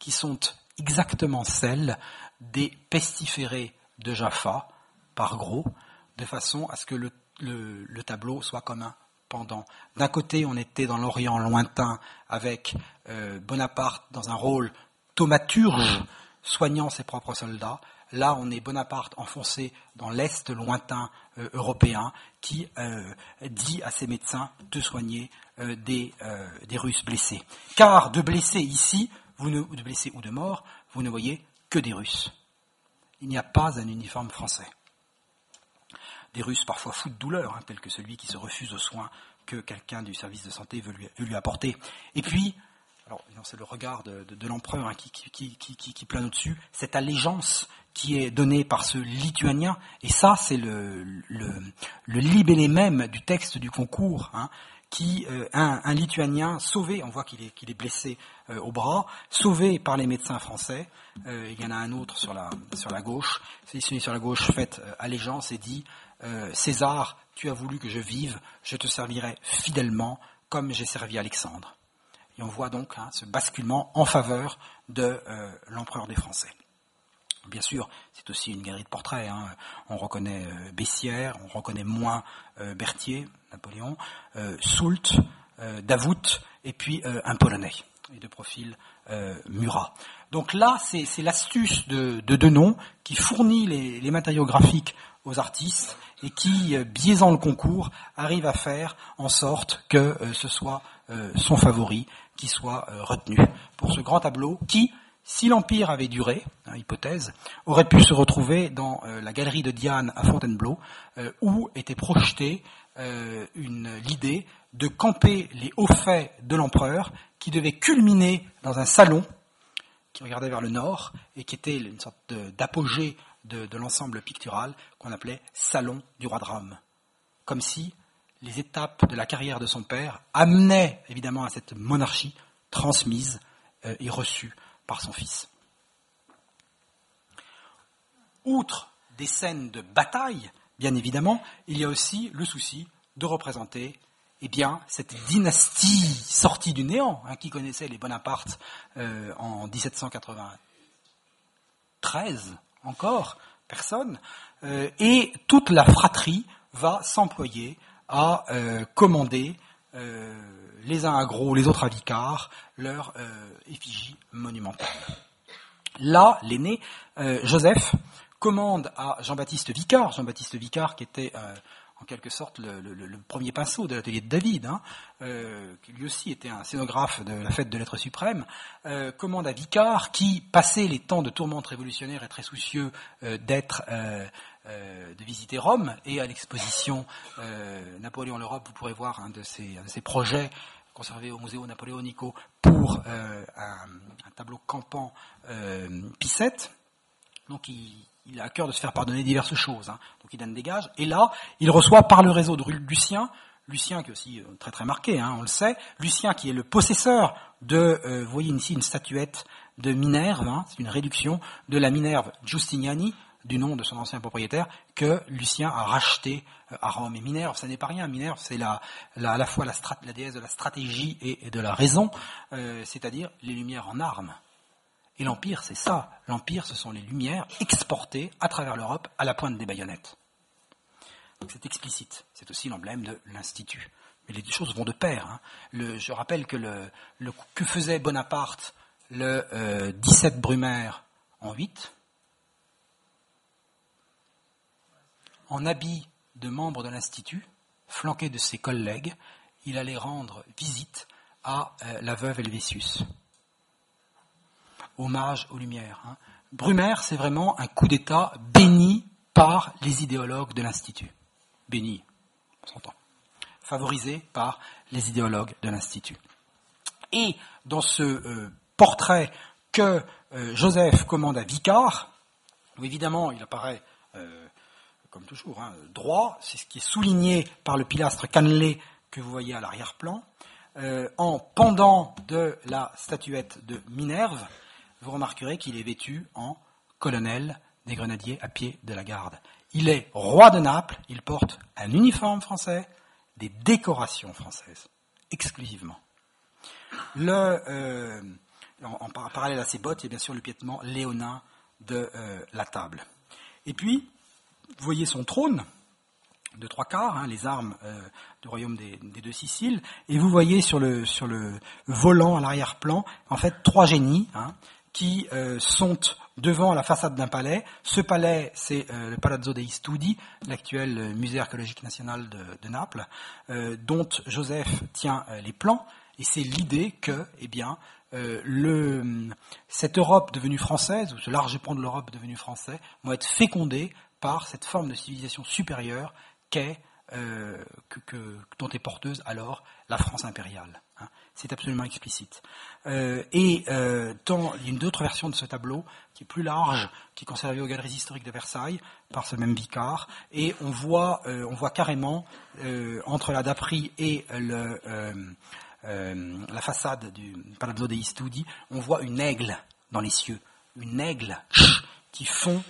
qui sont exactement celles des pestiférés de Jaffa, par gros, de façon à ce que le, tableau soit comme un pendant. D'un côté, on était dans l'Orient lointain avec euh, Bonaparte dans un rôle thaumaturge, soignant ses propres soldats. Là, on est Bonaparte enfoncé dans l'Est lointain euh, européen qui euh, dit à ses médecins de soigner des, des, Russes blessés. Car de blessés ici, vous ne, de blessés ou de morts, vous ne voyez que des Russes. Il n'y a pas un uniforme français. Des Russes parfois fous de douleur, hein, tels que celui qui se refuse aux soins que quelqu'un du service de santé veut lui, veut lui apporter. Et puis, alors c'est le regard de, l'empereur hein, qui, qui, qui, plane au-dessus, cette allégeance qui est donnée par ce lituanien, et ça c'est le, le, libellé même du texte du concours, hein, qui euh, un, lituanien sauvé, on voit qu'il est, est blessé euh, au bras, sauvé par les médecins français, euh, il y en a un autre sur la, sur la gauche, celui sur la gauche fait allégeance et dit César, tu as voulu que je vive, je te servirai fidèlement comme j'ai servi Alexandre. Et on voit donc hein, ce basculement en faveur de euh, l'empereur des Français. Bien sûr, c'est aussi une galerie de portraits. Hein. On reconnaît euh, Bessières, on reconnaît moins euh, Berthier, Napoléon, Soult, Davout, et puis un Polonais, et de profil Murat. Donc là, c'est l'astuce de, de Denon qui fournit les matériaux graphiques aux artistes et qui, biaisant le concours, arrive à faire en sorte que ce soit son favori qui soit euh, retenu pour ce grand tableau qui, si l'Empire avait duré, hein, hypothèse, aurait pu se retrouver dans euh, la galerie de Diane à Fontainebleau, euh, où était projetée l'idée de camper les hauts faits de l'empereur, qui devait culminer dans un salon qui regardait vers le nord et qui était une sorte d'apogée de, l'ensemble pictural qu'on appelait Salon du roi de Rome. Comme si les étapes de la carrière de son père amenaient évidemment à cette monarchie transmise euh, et reçue par son fils. Outre des scènes de bataille, bien évidemment, il y a aussi le souci de représenter eh bien, cette dynastie sortie du néant, hein, qui connaissait les Bonaparte euh, en 1793 encore, personne, euh, et toute la fratrie va s'employer à euh, commander euh, les uns à Gros, les autres à Vicard, leur effigie monumentale. Là, l'aîné, Joseph, commande à Jean-Baptiste Vicard, Jean-Baptiste Vicard qui était en quelque sorte le, premier pinceau de l'atelier de David, hein, euh, qui lui aussi était un scénographe de la fête de l'être suprême, euh, commande à Vicard, qui, passé les temps de tourmente révolutionnaire, est très soucieux euh, d'être, de visiter Rome, et à l'exposition Napoléon l'Europe, vous pourrez voir un de ses, projets conservés au Museo Napoleonico pour un, tableau campant Pissette. Donc il, il a à cœur de se faire pardonner diverses choses. Hein. Donc il donne des gages. Et là, il reçoit par le réseau de Lucien, Lucien qui est aussi euh, très très marqué, hein, on le sait, Lucien qui est le possesseur de, euh, vous voyez ici une statuette de Minerve, hein, c'est une réduction de la Minerve Giustiniani, du nom de son ancien propriétaire, que Lucien a racheté euh, à Rome. Et Minerve, ça n'est pas rien. Minerve, c'est la, à la fois la, la, déesse de la stratégie et, de la raison, c'est-à-dire les lumières en armes. Et l'Empire, c'est ça. L'Empire, ce sont les lumières exportées à travers l'Europe à la pointe des baïonnettes. C'est explicite. C'est aussi l'emblème de l'Institut. Mais les deux choses vont de pair. Hein. je rappelle que le, que faisait Bonaparte le 17 euh, Brumaire en 8 En habit de membre de l'Institut, flanqué de ses collègues, il allait rendre visite à euh, la veuve Helvétius hommage aux Lumières. Hein. Brumaire, c'est vraiment un coup d'État béni par les idéologues de l'Institut. Béni, on s'entend. Favorisé par les idéologues de l'Institut. Et dans ce euh, portrait que euh, Joseph commande à Vicard, où évidemment il apparaît, euh, comme toujours, hein, droit, c'est ce qui est souligné par le pilastre cannelé que vous voyez à l'arrière-plan, en pendant de la statuette de Minerve, vous remarquerez qu'il est vêtu en colonel des grenadiers à pied de la garde. Il est roi de Naples, il porte un uniforme français, des décorations françaises, exclusivement. Euh, en, parallèle à ses bottes, il y a bien sûr le piétement léonin de euh, la table. Et puis, vous voyez son trône de trois quarts, hein, les armes euh, du royaume des, deux Siciles, et vous voyez sur le, sur le volant à l'arrière-plan, en fait, trois génies, hein, qui euh, sont devant la façade d'un palais. Ce palais, c'est euh, le Palazzo dei Studi, l'actuel euh, musée archéologique national de, Naples, dont Joseph tient les plans. Et c'est l'idée que, eh bien, cette Europe devenue française, ou ce large pan de l'Europe devenue français, vont être fécondés par cette forme de civilisation supérieure qu'est, que, dont est porteuse alors la France impériale. C'est absolument explicite. Euh, et euh, il y a une autre version de ce tableau qui est plus large, qui est conservée aux Galeries historiques de Versailles par ce même vicar, et on voit, euh, on voit carrément entre la daperie et la façade du Palazzo dei Studi, on voit une aigle dans les cieux, une aigle qui fond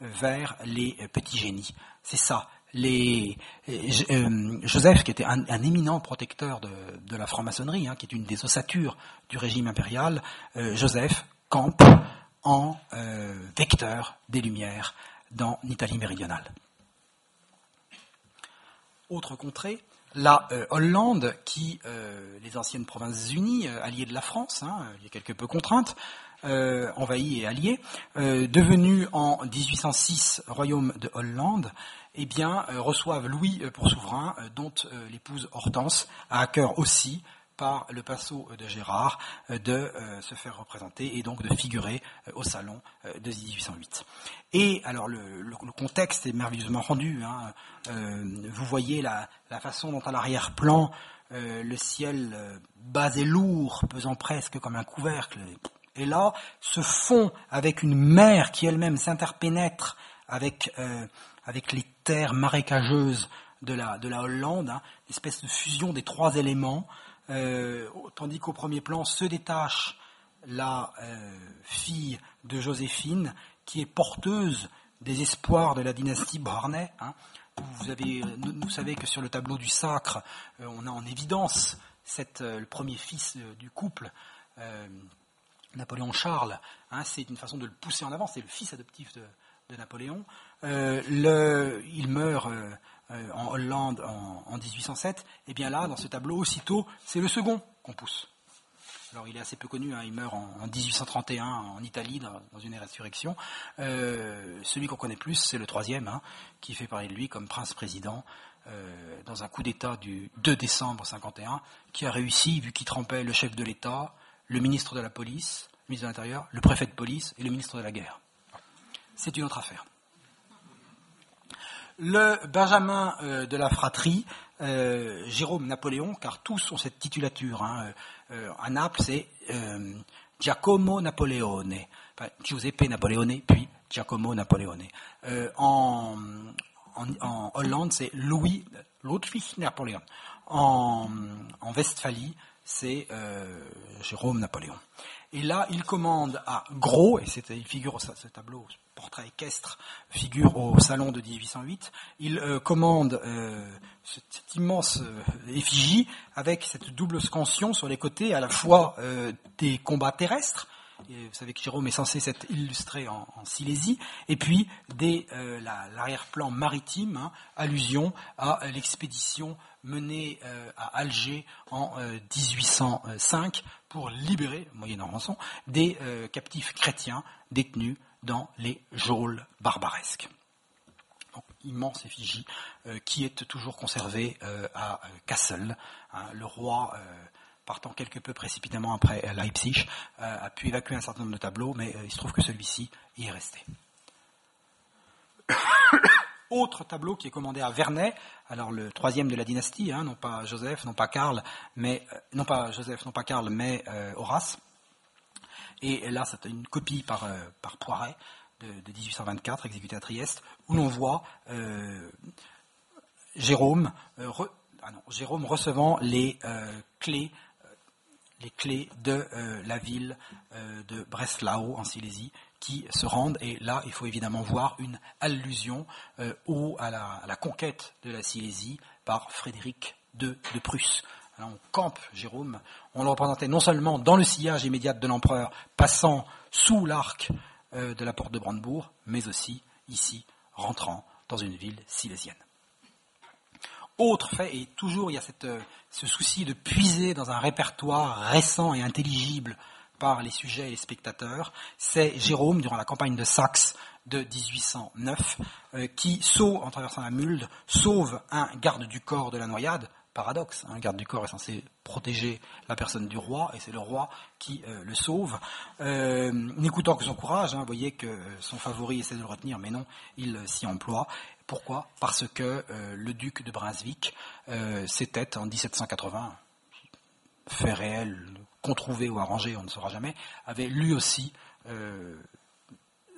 vers les petits génies. C'est ça, les, euh, Joseph, qui était un, éminent protecteur de, la franc-maçonnerie, hein, qui est une des ossatures du régime impérial, euh, Joseph campe en euh, vecteur des Lumières dans l'Italie méridionale. Autre contrée, la Hollande, qui, les anciennes provinces unies, alliées de la France, hein, il y a quelque peu contraintes, envahies et alliées, devenue en 1806 royaume de Hollande, eh bien, euh, reçoivent Louis euh, pour souverain, euh, dont l'épouse Hortense a à cœur aussi par le pinceau de Gérard de se faire représenter et donc de figurer au salon de 1808. Et alors le, contexte est merveilleusement rendu. Hein. vous voyez la, façon dont à l'arrière-plan le ciel bas et lourd, pesant presque comme un couvercle, et là se fond avec une mer qui elle-même s'interpénètre avec avec les terres marécageuses de la, de la Hollande, hein, espèce de fusion des trois éléments, euh, tandis qu'au premier plan se détache la euh, fille de Joséphine, qui est porteuse des espoirs de la dynastie Barnet. Hein. Vous, nous, savez que sur le tableau du sacre, euh, on a en évidence le premier fils du couple, Napoléon Charles. Hein, c'est une façon de le pousser en avant, c'est le fils adoptif de Napoléon. Euh, le, il meurt euh, euh, en Hollande en, 1807. Et bien là, dans ce tableau, aussitôt, c'est le second qu'on pousse. Alors il est assez peu connu, hein, il meurt en, 1831 en Italie dans, une résurrection. Euh, celui qu'on connaît plus, c'est le troisième, hein, qui fait parler de lui comme prince-président dans un coup d'État du 2 décembre 51, qui a réussi, vu qu'il trempait le chef de l'État, le ministre de la police, le ministre de l'Intérieur, le préfet de police et le ministre de la Guerre. C'est une autre affaire. Le Benjamin euh, de la fratrie, euh, Jérôme Napoléon, car tous ont cette titulature. Hein, euh, à Naples, c'est Giacomo Napoleone, enfin, Giuseppe Napoleone, puis Giacomo Napoleone. En, Hollande, c'est Louis Ludwig Napoléon. En, en Westphalie, c'est Jérôme Napoléon. Et là, il commande à Gros, et c'est, il figure ce tableau portrait équestre figure au salon de 1808, il euh, commande euh, cette, immense euh, effigie avec cette double scansion sur les côtés, à la fois des combats terrestres, et vous savez que Jérôme est censé s'être illustré en, Silésie, et puis des, l'arrière-plan maritime, hein, allusion à l'expédition menée à Alger en 1805 pour libérer, moyennant rançon, des captifs chrétiens détenus dans les geôles barbaresques. Immense effigie euh, qui est toujours conservée euh, à Kassel. Hein. le roi, euh, partant quelque peu précipitamment après Leipzig, a pu évacuer un certain nombre de tableaux, mais il se trouve que celui-ci y est resté. (coughs) Autre tableau qui est commandé à Vernet, alors le troisième de la dynastie, hein, non pas Joseph, non pas Karl, mais non pas Joseph, non pas Karl, mais Horace. Et là, c'est une copie par, euh, Poiret de, 1824, exécuté à Trieste, où l'on voit euh, Jérôme, euh, ah Jérôme recevant les clés de la ville de Breslau en Silésie qui se rendent. Et là, il faut évidemment voir une allusion à, la, conquête de la Silésie par Frédéric II de Prusse on campe Jérôme, on le représentait non seulement dans le sillage immédiat de l'empereur, passant sous l'arc euh, de la porte de Brandebourg, mais aussi ici, rentrant dans une ville silésienne. Autre fait, et toujours il y a euh, ce souci de puiser dans un répertoire récent et intelligible par les sujets et les spectateurs, c'est Jérôme, durant la campagne de Saxe de 1809, euh, qui, sauve, en traversant la Mulde, sauve un garde du corps de la noyade, paradoxe. Un garde du corps est censé protéger la personne du roi, et c'est le roi qui euh, le sauve. Euh, n'écoutant que son courage, hein, vous voyez que son favori essaie de le retenir, mais non, il s'y emploie. Pourquoi? Parce que euh, le duc de Brunswick, c'était en 1780, fait réel, controuvé ou arrangé, on ne saura jamais, avait lui aussi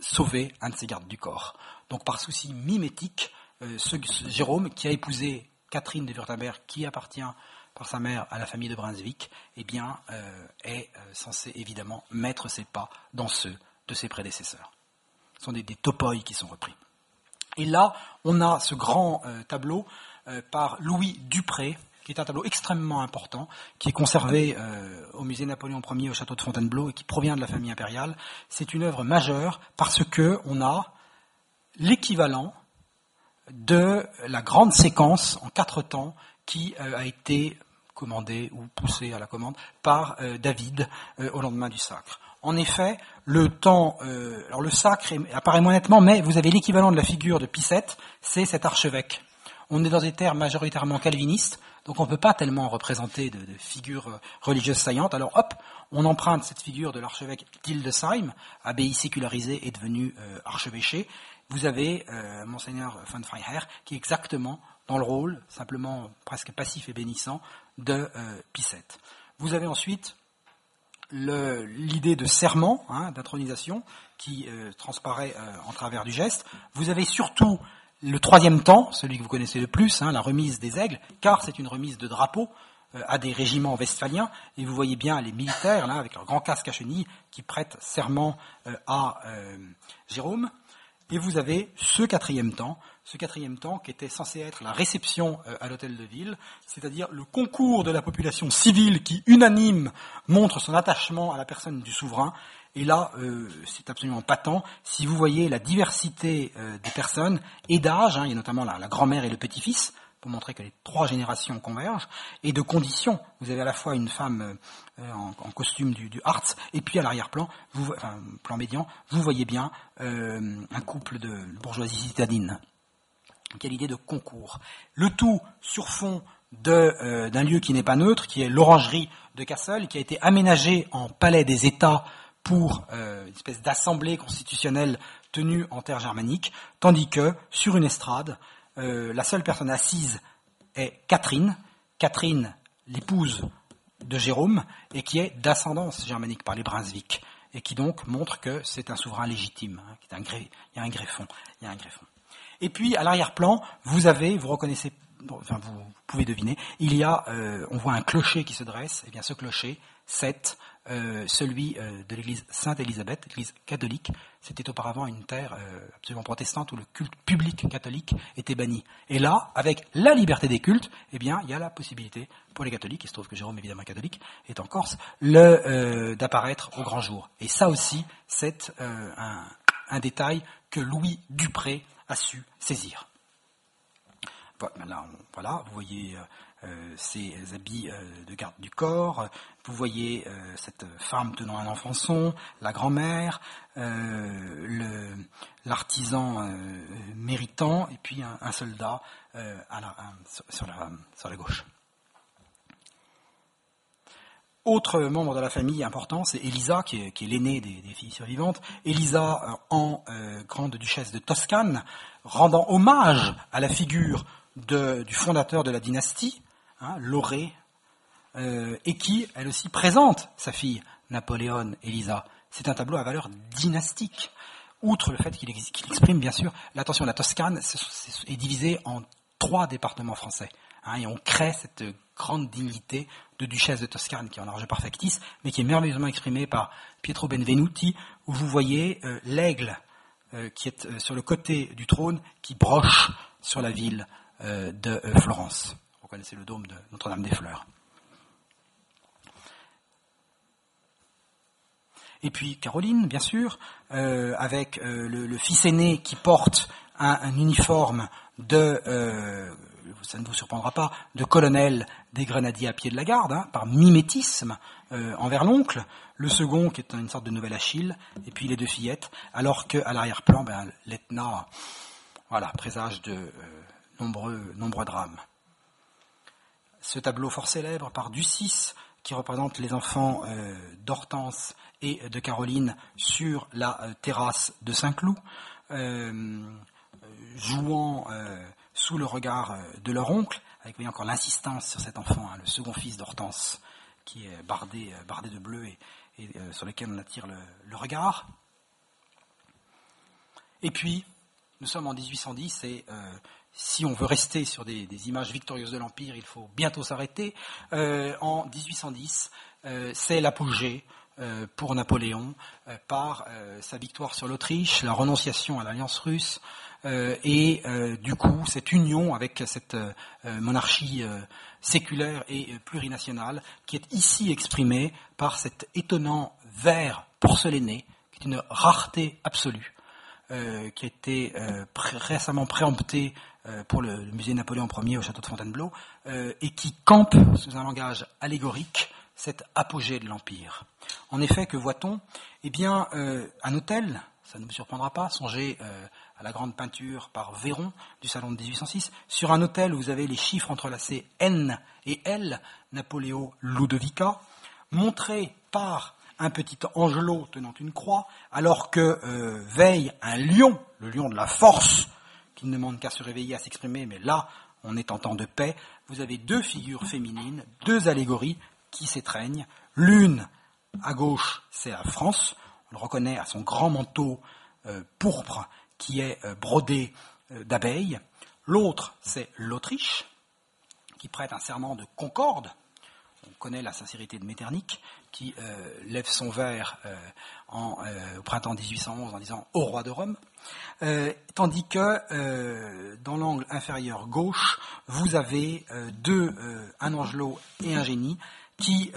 sauvé un de ses gardes du corps. Donc par souci mimétique, ce Jérôme, qui a épousé Catherine de Württemberg, qui appartient par sa mère à la famille de Brunswick, eh bien, euh, est euh, censé évidemment mettre ses pas dans ceux de ses prédécesseurs. Ce sont des, des qui sont repris. Et là, on a ce grand euh, tableau par Louis Dupré, qui est un tableau extrêmement important, qui est conservé au musée Napoléon Ier au château de Fontainebleau et qui provient de la famille impériale. C'est une œuvre majeure parce que on a l'équivalent de la grande séquence en quatre temps qui euh, a été commandée ou poussée à la commande par euh, David euh, au lendemain du sacre. En effet, le temps, alors le sacre apparaît moins nettement, mais vous avez l'équivalent de la figure de Picette, c'est cet archevêque. On est dans des terres majoritairement calvinistes, donc on ne peut pas tellement représenter de, figures religieuses saillantes. Alors hop, on emprunte cette figure de l'archevêque d'Hildesheim, abbaye sécularisée et devenue archevêché, vous avez euh, Monseigneur von Freiherr qui est exactement dans le rôle, simplement presque passif et bénissant, de euh, Picette. Vous avez ensuite l'idée de serment, hein, d'intronisation, qui euh, transparaît en travers du geste. Vous avez surtout le troisième temps, celui que vous connaissez le plus, hein, la remise des aigles, car c'est une remise de drapeau à des régiments westphaliens, et vous voyez bien les militaires, là, avec leur grand casque à chenilles, qui prêtent serment à Jérôme. Et vous avez ce quatrième temps, ce quatrième temps qui était censé être la réception euh, à l'hôtel de ville, c'est-à-dire le concours de la population civile qui, unanime, montre son attachement à la personne du souverain. Et là, euh, c'est absolument patent. Si vous voyez la diversité euh, des personnes et d'âge, hein, il y a notamment la, grand-mère et le petit-fils, pour montrer que les trois générations convergent, et de conditions. Vous avez à la fois une femme euh, en, costume du, Hartz, et puis à l'arrière-plan, enfin, plan médian, vous voyez bien euh, un couple de bourgeoisie citadine. Quelle idée de concours. Le tout sur fond euh, d'un lieu qui n'est pas neutre, qui est l'orangerie de Cassel, qui a été aménagé en palais des États pour une espèce d'assemblée constitutionnelle tenue en terre germanique, tandis que sur une estrade, euh, la seule personne assise est Catherine, Catherine, l'épouse de Jérôme, et qui est d'ascendance germanique par les Brunswick, et qui donc montre que c'est un souverain légitime, hein, un il y a un greffon, il y a un greffon. Et puis à l'arrière-plan, vous avez, vous reconnaissez, enfin vous pouvez deviner, il y a, euh, on voit un clocher qui se dresse, et bien ce clocher, c'est euh, celui euh, de l'église Sainte-Élisabeth, l'église catholique. C'était auparavant une terre euh, absolument protestante où le culte public catholique était banni. Et là, avec la liberté des cultes, eh bien, il y a la possibilité pour les catholiques, il se trouve que Jérôme, évidemment catholique, est en Corse, d'apparaître au grand jour. Et ça aussi, c'est un, un détail que Louis Dupré a su saisir. Voilà vous voyez ces euh, habits euh, de garde du corps. Vous voyez euh, cette femme tenant un enfançon, la grand-mère, l'artisan méritant, et puis un, soldat sur, la, gauche. Autre membre de la famille important, c'est Elisa, qui est, l'aînée des, filles survivantes. Elisa, en grande duchesse de Toscane, rendant hommage à la figure du fondateur de la dynastie, hein, Laurée, euh, et qui, elle aussi, présente sa fille, Napoléon Elisa. C'est un tableau à valeur dynastique. Outre le fait qu'il exprime, bien sûr, l'attention, la Toscane est divisée en trois départements français. Hein, et on crée cette grande dignité de duchesse de Toscane, qui est en large part factice, mais qui est merveilleusement exprimée par Pietro Benvenuti, où vous voyez euh, l'aigle euh, qui est sur le côté du trône, qui broche sur la ville de Florence connaissez le dôme de Notre-Dame-des-Fleurs. Et puis Caroline, bien sûr, euh, avec euh, le, fils aîné qui porte un, uniforme de, euh, ça ne vous surprendra pas, de colonel des grenadiers à pied de la garde, hein, par mimétisme envers l'oncle. Le second qui est une sorte de nouvel Achille, et puis les deux fillettes, alors qu'à l'arrière-plan, ben, l'Etna, voilà, présage de nombreux, nombreux drames ce tableau fort célèbre par Ducis, qui représente les enfants euh, d'Hortense et de Caroline sur la euh, terrasse de Saint-Cloud, euh, jouant sous le regard de leur oncle, avec voyez, encore l'insistance sur cet enfant, hein, le second fils d'Hortense, qui est bardé, bardé de bleu et, sur lequel on attire le, regard. Et puis, nous sommes en 1810 et si on veut rester sur des, images victorieuses de l'Empire, il faut bientôt s'arrêter. Euh, en 1810, euh, c'est l'apogée euh, pour Napoléon par sa victoire sur l'Autriche, la renonciation à l'alliance russe et du coup cette union avec cette monarchie séculaire et plurinationale qui est ici exprimée par cet étonnant verre porcelané qui est une rareté absolue. Qui a été récemment préempté euh, pour le, musée Napoléon Ier au château de Fontainebleau, euh, et qui campe sous un langage allégorique cet apogée de l'Empire. En effet, que voit-on? Eh bien, euh, un hôtel, ça ne me surprendra pas, songez à la grande peinture par Véron du salon de 1806, sur un hôtel où vous avez les chiffres entrelacés N et L, Napoléon Ludovica, montré par un petit angelot tenant une croix, alors que veille un lion, le lion de la force, qui ne demande qu'à se réveiller, à s'exprimer, mais là, on est en temps de paix. Vous avez deux figures féminines, deux allégories qui s'étreignent. L'une, à gauche, c'est la France. On le reconnaît à son grand manteau euh, pourpre qui est euh, brodé euh, d'abeilles. L'autre, c'est l'Autriche, qui prête un serment de concorde. On connaît la sincérité de Metternich, qui lève son verre au printemps 1811 en disant Au roi de Rome. Euh, tandis que euh, dans l'angle inférieur gauche, vous avez euh, deux, un angelot et un génie, qui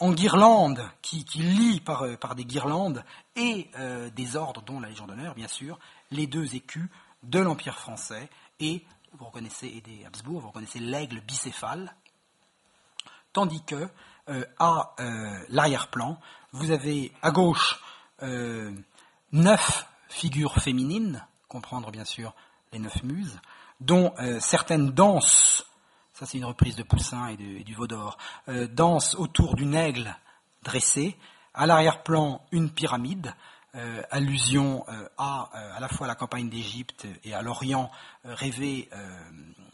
en guirlande, qui, qui par, par, des guirlandes et des ordres, dont la Légion d'honneur, bien sûr, les deux écus de l'Empire français et vous reconnaissez, et des Habsbourg, vous reconnaissez l'aigle bicéphale, tandis que euh, à euh, l'arrière-plan, vous avez à gauche euh, neuf figures féminines, comprendre bien sûr les neuf muses, dont certaines dansent, ça c'est une reprise de Poussin et, du Vaudor, dansent autour d'une aigle dressée, à l'arrière-plan une pyramide, allusion à à la fois la campagne d'Égypte et à l'Orient rêvé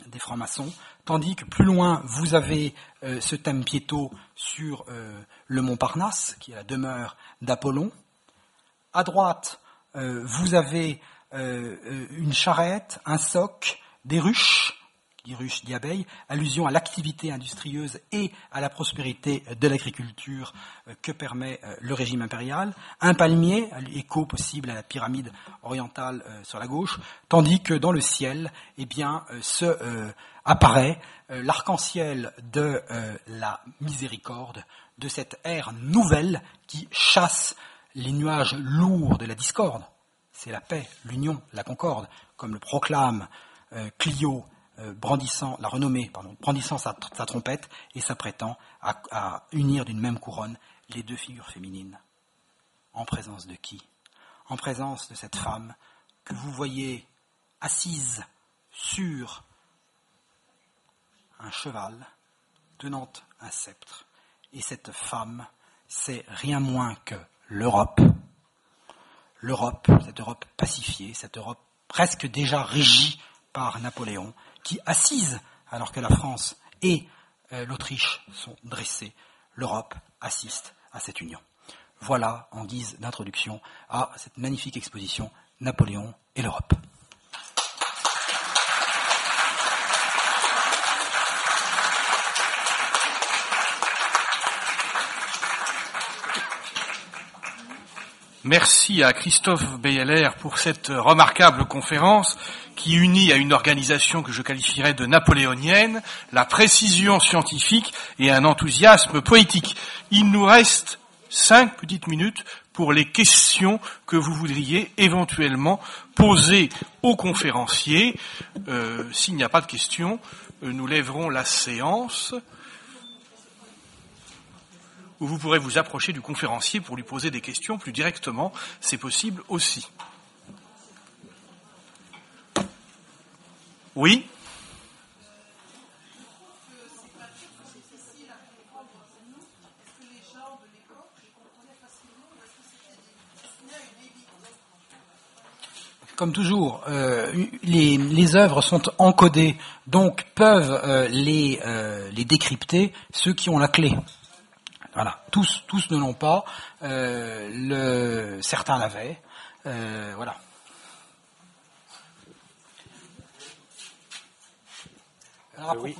des francs-maçons, tandis que plus loin, vous avez euh, ce thème piéto sur euh, le mont Parnasse, qui est la demeure d'Apollon. À droite, euh, vous avez une charrette, un soc, des ruches, dit ruches d'abeilles, allusion à l'activité industrieuse et à la prospérité de l'agriculture que permet le régime impérial, un palmier, écho possible à la pyramide orientale sur la gauche, tandis que dans le ciel, eh bien, ce apparaît euh, l'arc-en-ciel de euh, la miséricorde, de cette ère nouvelle qui chasse les nuages lourds de la discorde. C'est la paix, l'union, la concorde, comme le proclame euh, Clio, brandissant la renommée, brandissant sa, trompette et s'apprêtant à unir d'une même couronne les deux figures féminines. En présence de qui? En présence de cette femme que vous voyez assise sur un cheval tenant un sceptre. Et cette femme, c'est rien moins que l'Europe. L'Europe, cette Europe pacifiée, cette Europe presque déjà régie par Napoléon, qui assise, alors que la France et euh, l'Autriche sont dressées, l'Europe assiste à cette union. Voilà, en guise d'introduction, à cette magnifique exposition Napoléon et l'Europe. Merci à Christophe Beyeler pour cette remarquable conférence qui unit à une organisation que je qualifierais de napoléonienne la précision scientifique et un enthousiasme poétique. Il nous reste cinq petites minutes pour les questions que vous voudriez éventuellement poser aux conférenciers. Euh, s'il n'y a pas de questions, euh, nous lèverons la séance où vous pourrez vous approcher du conférencier pour lui poser des questions plus directement. C'est possible aussi. Oui comme toujours, euh, les, les, œuvres sont encodées, donc peuvent euh, les, euh, les décrypter ceux qui ont la clé. Voilà, tous, tous ne l'ont pas. Euh, le, certains l'avaient. Euh, voilà. Alors, oui.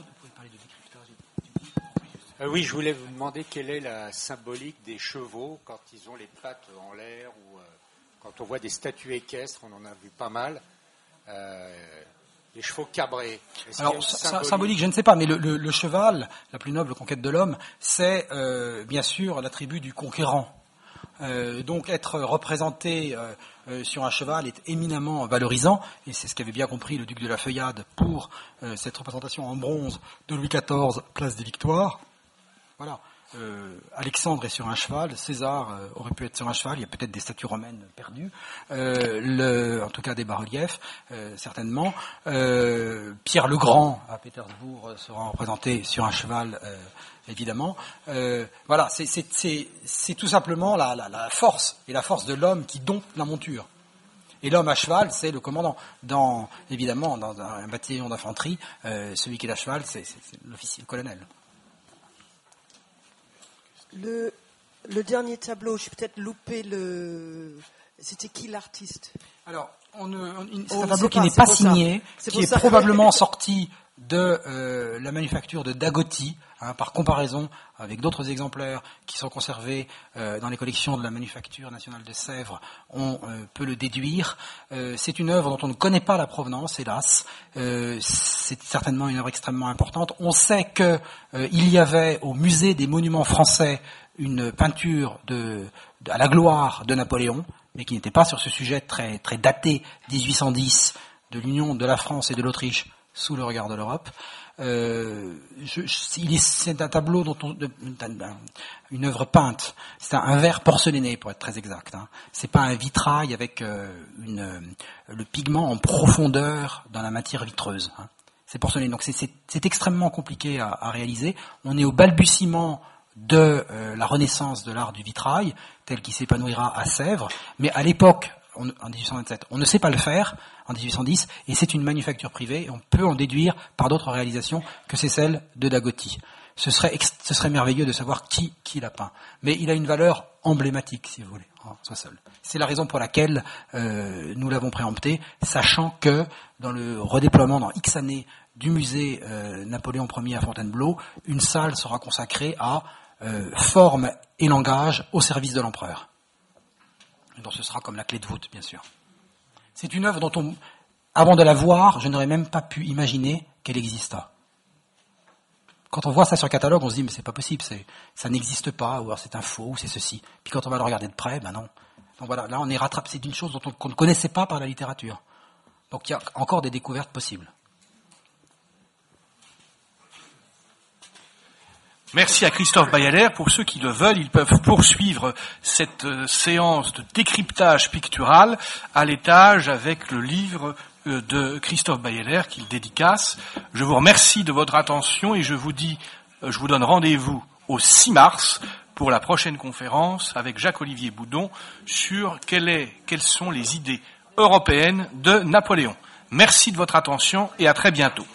Euh, oui, je voulais vous demander quelle est la symbolique des chevaux quand ils ont les pattes en l'air ou quand on voit des statues équestres, on en a vu pas mal les chevaux cabrés. Alors, symbolique, je ne sais pas, mais le, cheval, la plus noble conquête de l'homme, c'est euh, bien sûr l'attribut du conquérant. Euh, donc être représenté euh, sur un cheval est éminemment valorisant, et c'est ce qu'avait bien compris le duc de la Feuillade pour cette représentation en bronze de Louis XIV, place des Victoires. Voilà. Euh, Alexandre est sur un cheval, César euh, aurait pu être sur un cheval, il y a peut-être des statues romaines perdues, euh, en tout cas des bas-reliefs, certainement. Pierre le Grand à Pétersbourg sera représenté sur un cheval, évidemment. voilà, c'est tout simplement la, force et la force de l'homme qui dompte la monture. Et l'homme à cheval, c'est le commandant. Dans, évidemment, dans un bataillon d'infanterie, celui qui est à cheval, c'est l'officier, le colonel. Le, le dernier tableau, j'ai peut-être loupé le. C'était qui l'artiste? Alors, c'est un tableau qui n'est pas, signé, qui est probablement sorti de euh, la manufacture de Dagotti, hein, par comparaison avec d'autres exemplaires qui sont conservés euh, dans les collections de la Manufacture nationale de Sèvres, on euh, peut le déduire. c'est une œuvre dont on ne connaît pas la provenance, hélas. c'est certainement une œuvre extrêmement importante. On sait qu'il y avait au musée des monuments français une peinture de, à la gloire de Napoléon, mais qui n'était pas sur ce sujet très, très daté, 1810, de l'union de la France et de l'Autriche sous le regard de l'Europe. Euh, c'est un tableau dont on, une œuvre peinte. C'est un, verre porcelané pour être très exact. Hein. C'est pas un vitrail avec euh, une, le pigment en profondeur dans la matière vitreuse. Hein. C'est porcelané. Donc c'est extrêmement compliqué à, à, réaliser. On est au balbutiement de euh, la renaissance de l'art du vitrail, tel qu'il s'épanouira à Sèvres. Mais à l'époque, en 1827, on ne sait pas le faire en 1810, et c'est une manufacture privée, et on peut en déduire par d'autres réalisations que c'est celle de Dagotti. Ce serait, merveilleux de savoir qui, qui l'a peint. Mais il a une valeur emblématique, si vous voulez, en soi seul. C'est la raison pour laquelle euh, nous l'avons préempté, sachant que dans le redéploiement dans X années du musée euh, Napoléon Ier à Fontainebleau, une salle sera consacrée à euh, forme et langage au service de l'empereur. Ce sera comme la clé de voûte, bien sûr. C'est une œuvre dont on, avant de la voir, je n'aurais même pas pu imaginer qu'elle existât. Quand on voit ça sur catalogue, on se dit mais c'est pas possible, ça n'existe pas, ou alors c'est un faux, ou c'est ceci. Puis quand on va le regarder de près, ben non. Donc voilà, là on est rattrapé, c'est une chose dont on, ne connaissait pas par la littérature. Donc il y a encore des découvertes possibles. Merci à Christophe Bayaler. Pour ceux qui le veulent, ils peuvent poursuivre cette euh, séance de décryptage pictural à l'étage avec le livre euh, de Christophe Bayaler qu'il dédicace. Je vous remercie de votre attention et je vous dis, euh, je vous donne rendez-vous au 6 mars pour la prochaine conférence avec Jacques-Olivier Boudon sur quelles sont les idées européennes de Napoléon. Merci de votre attention et à très bientôt.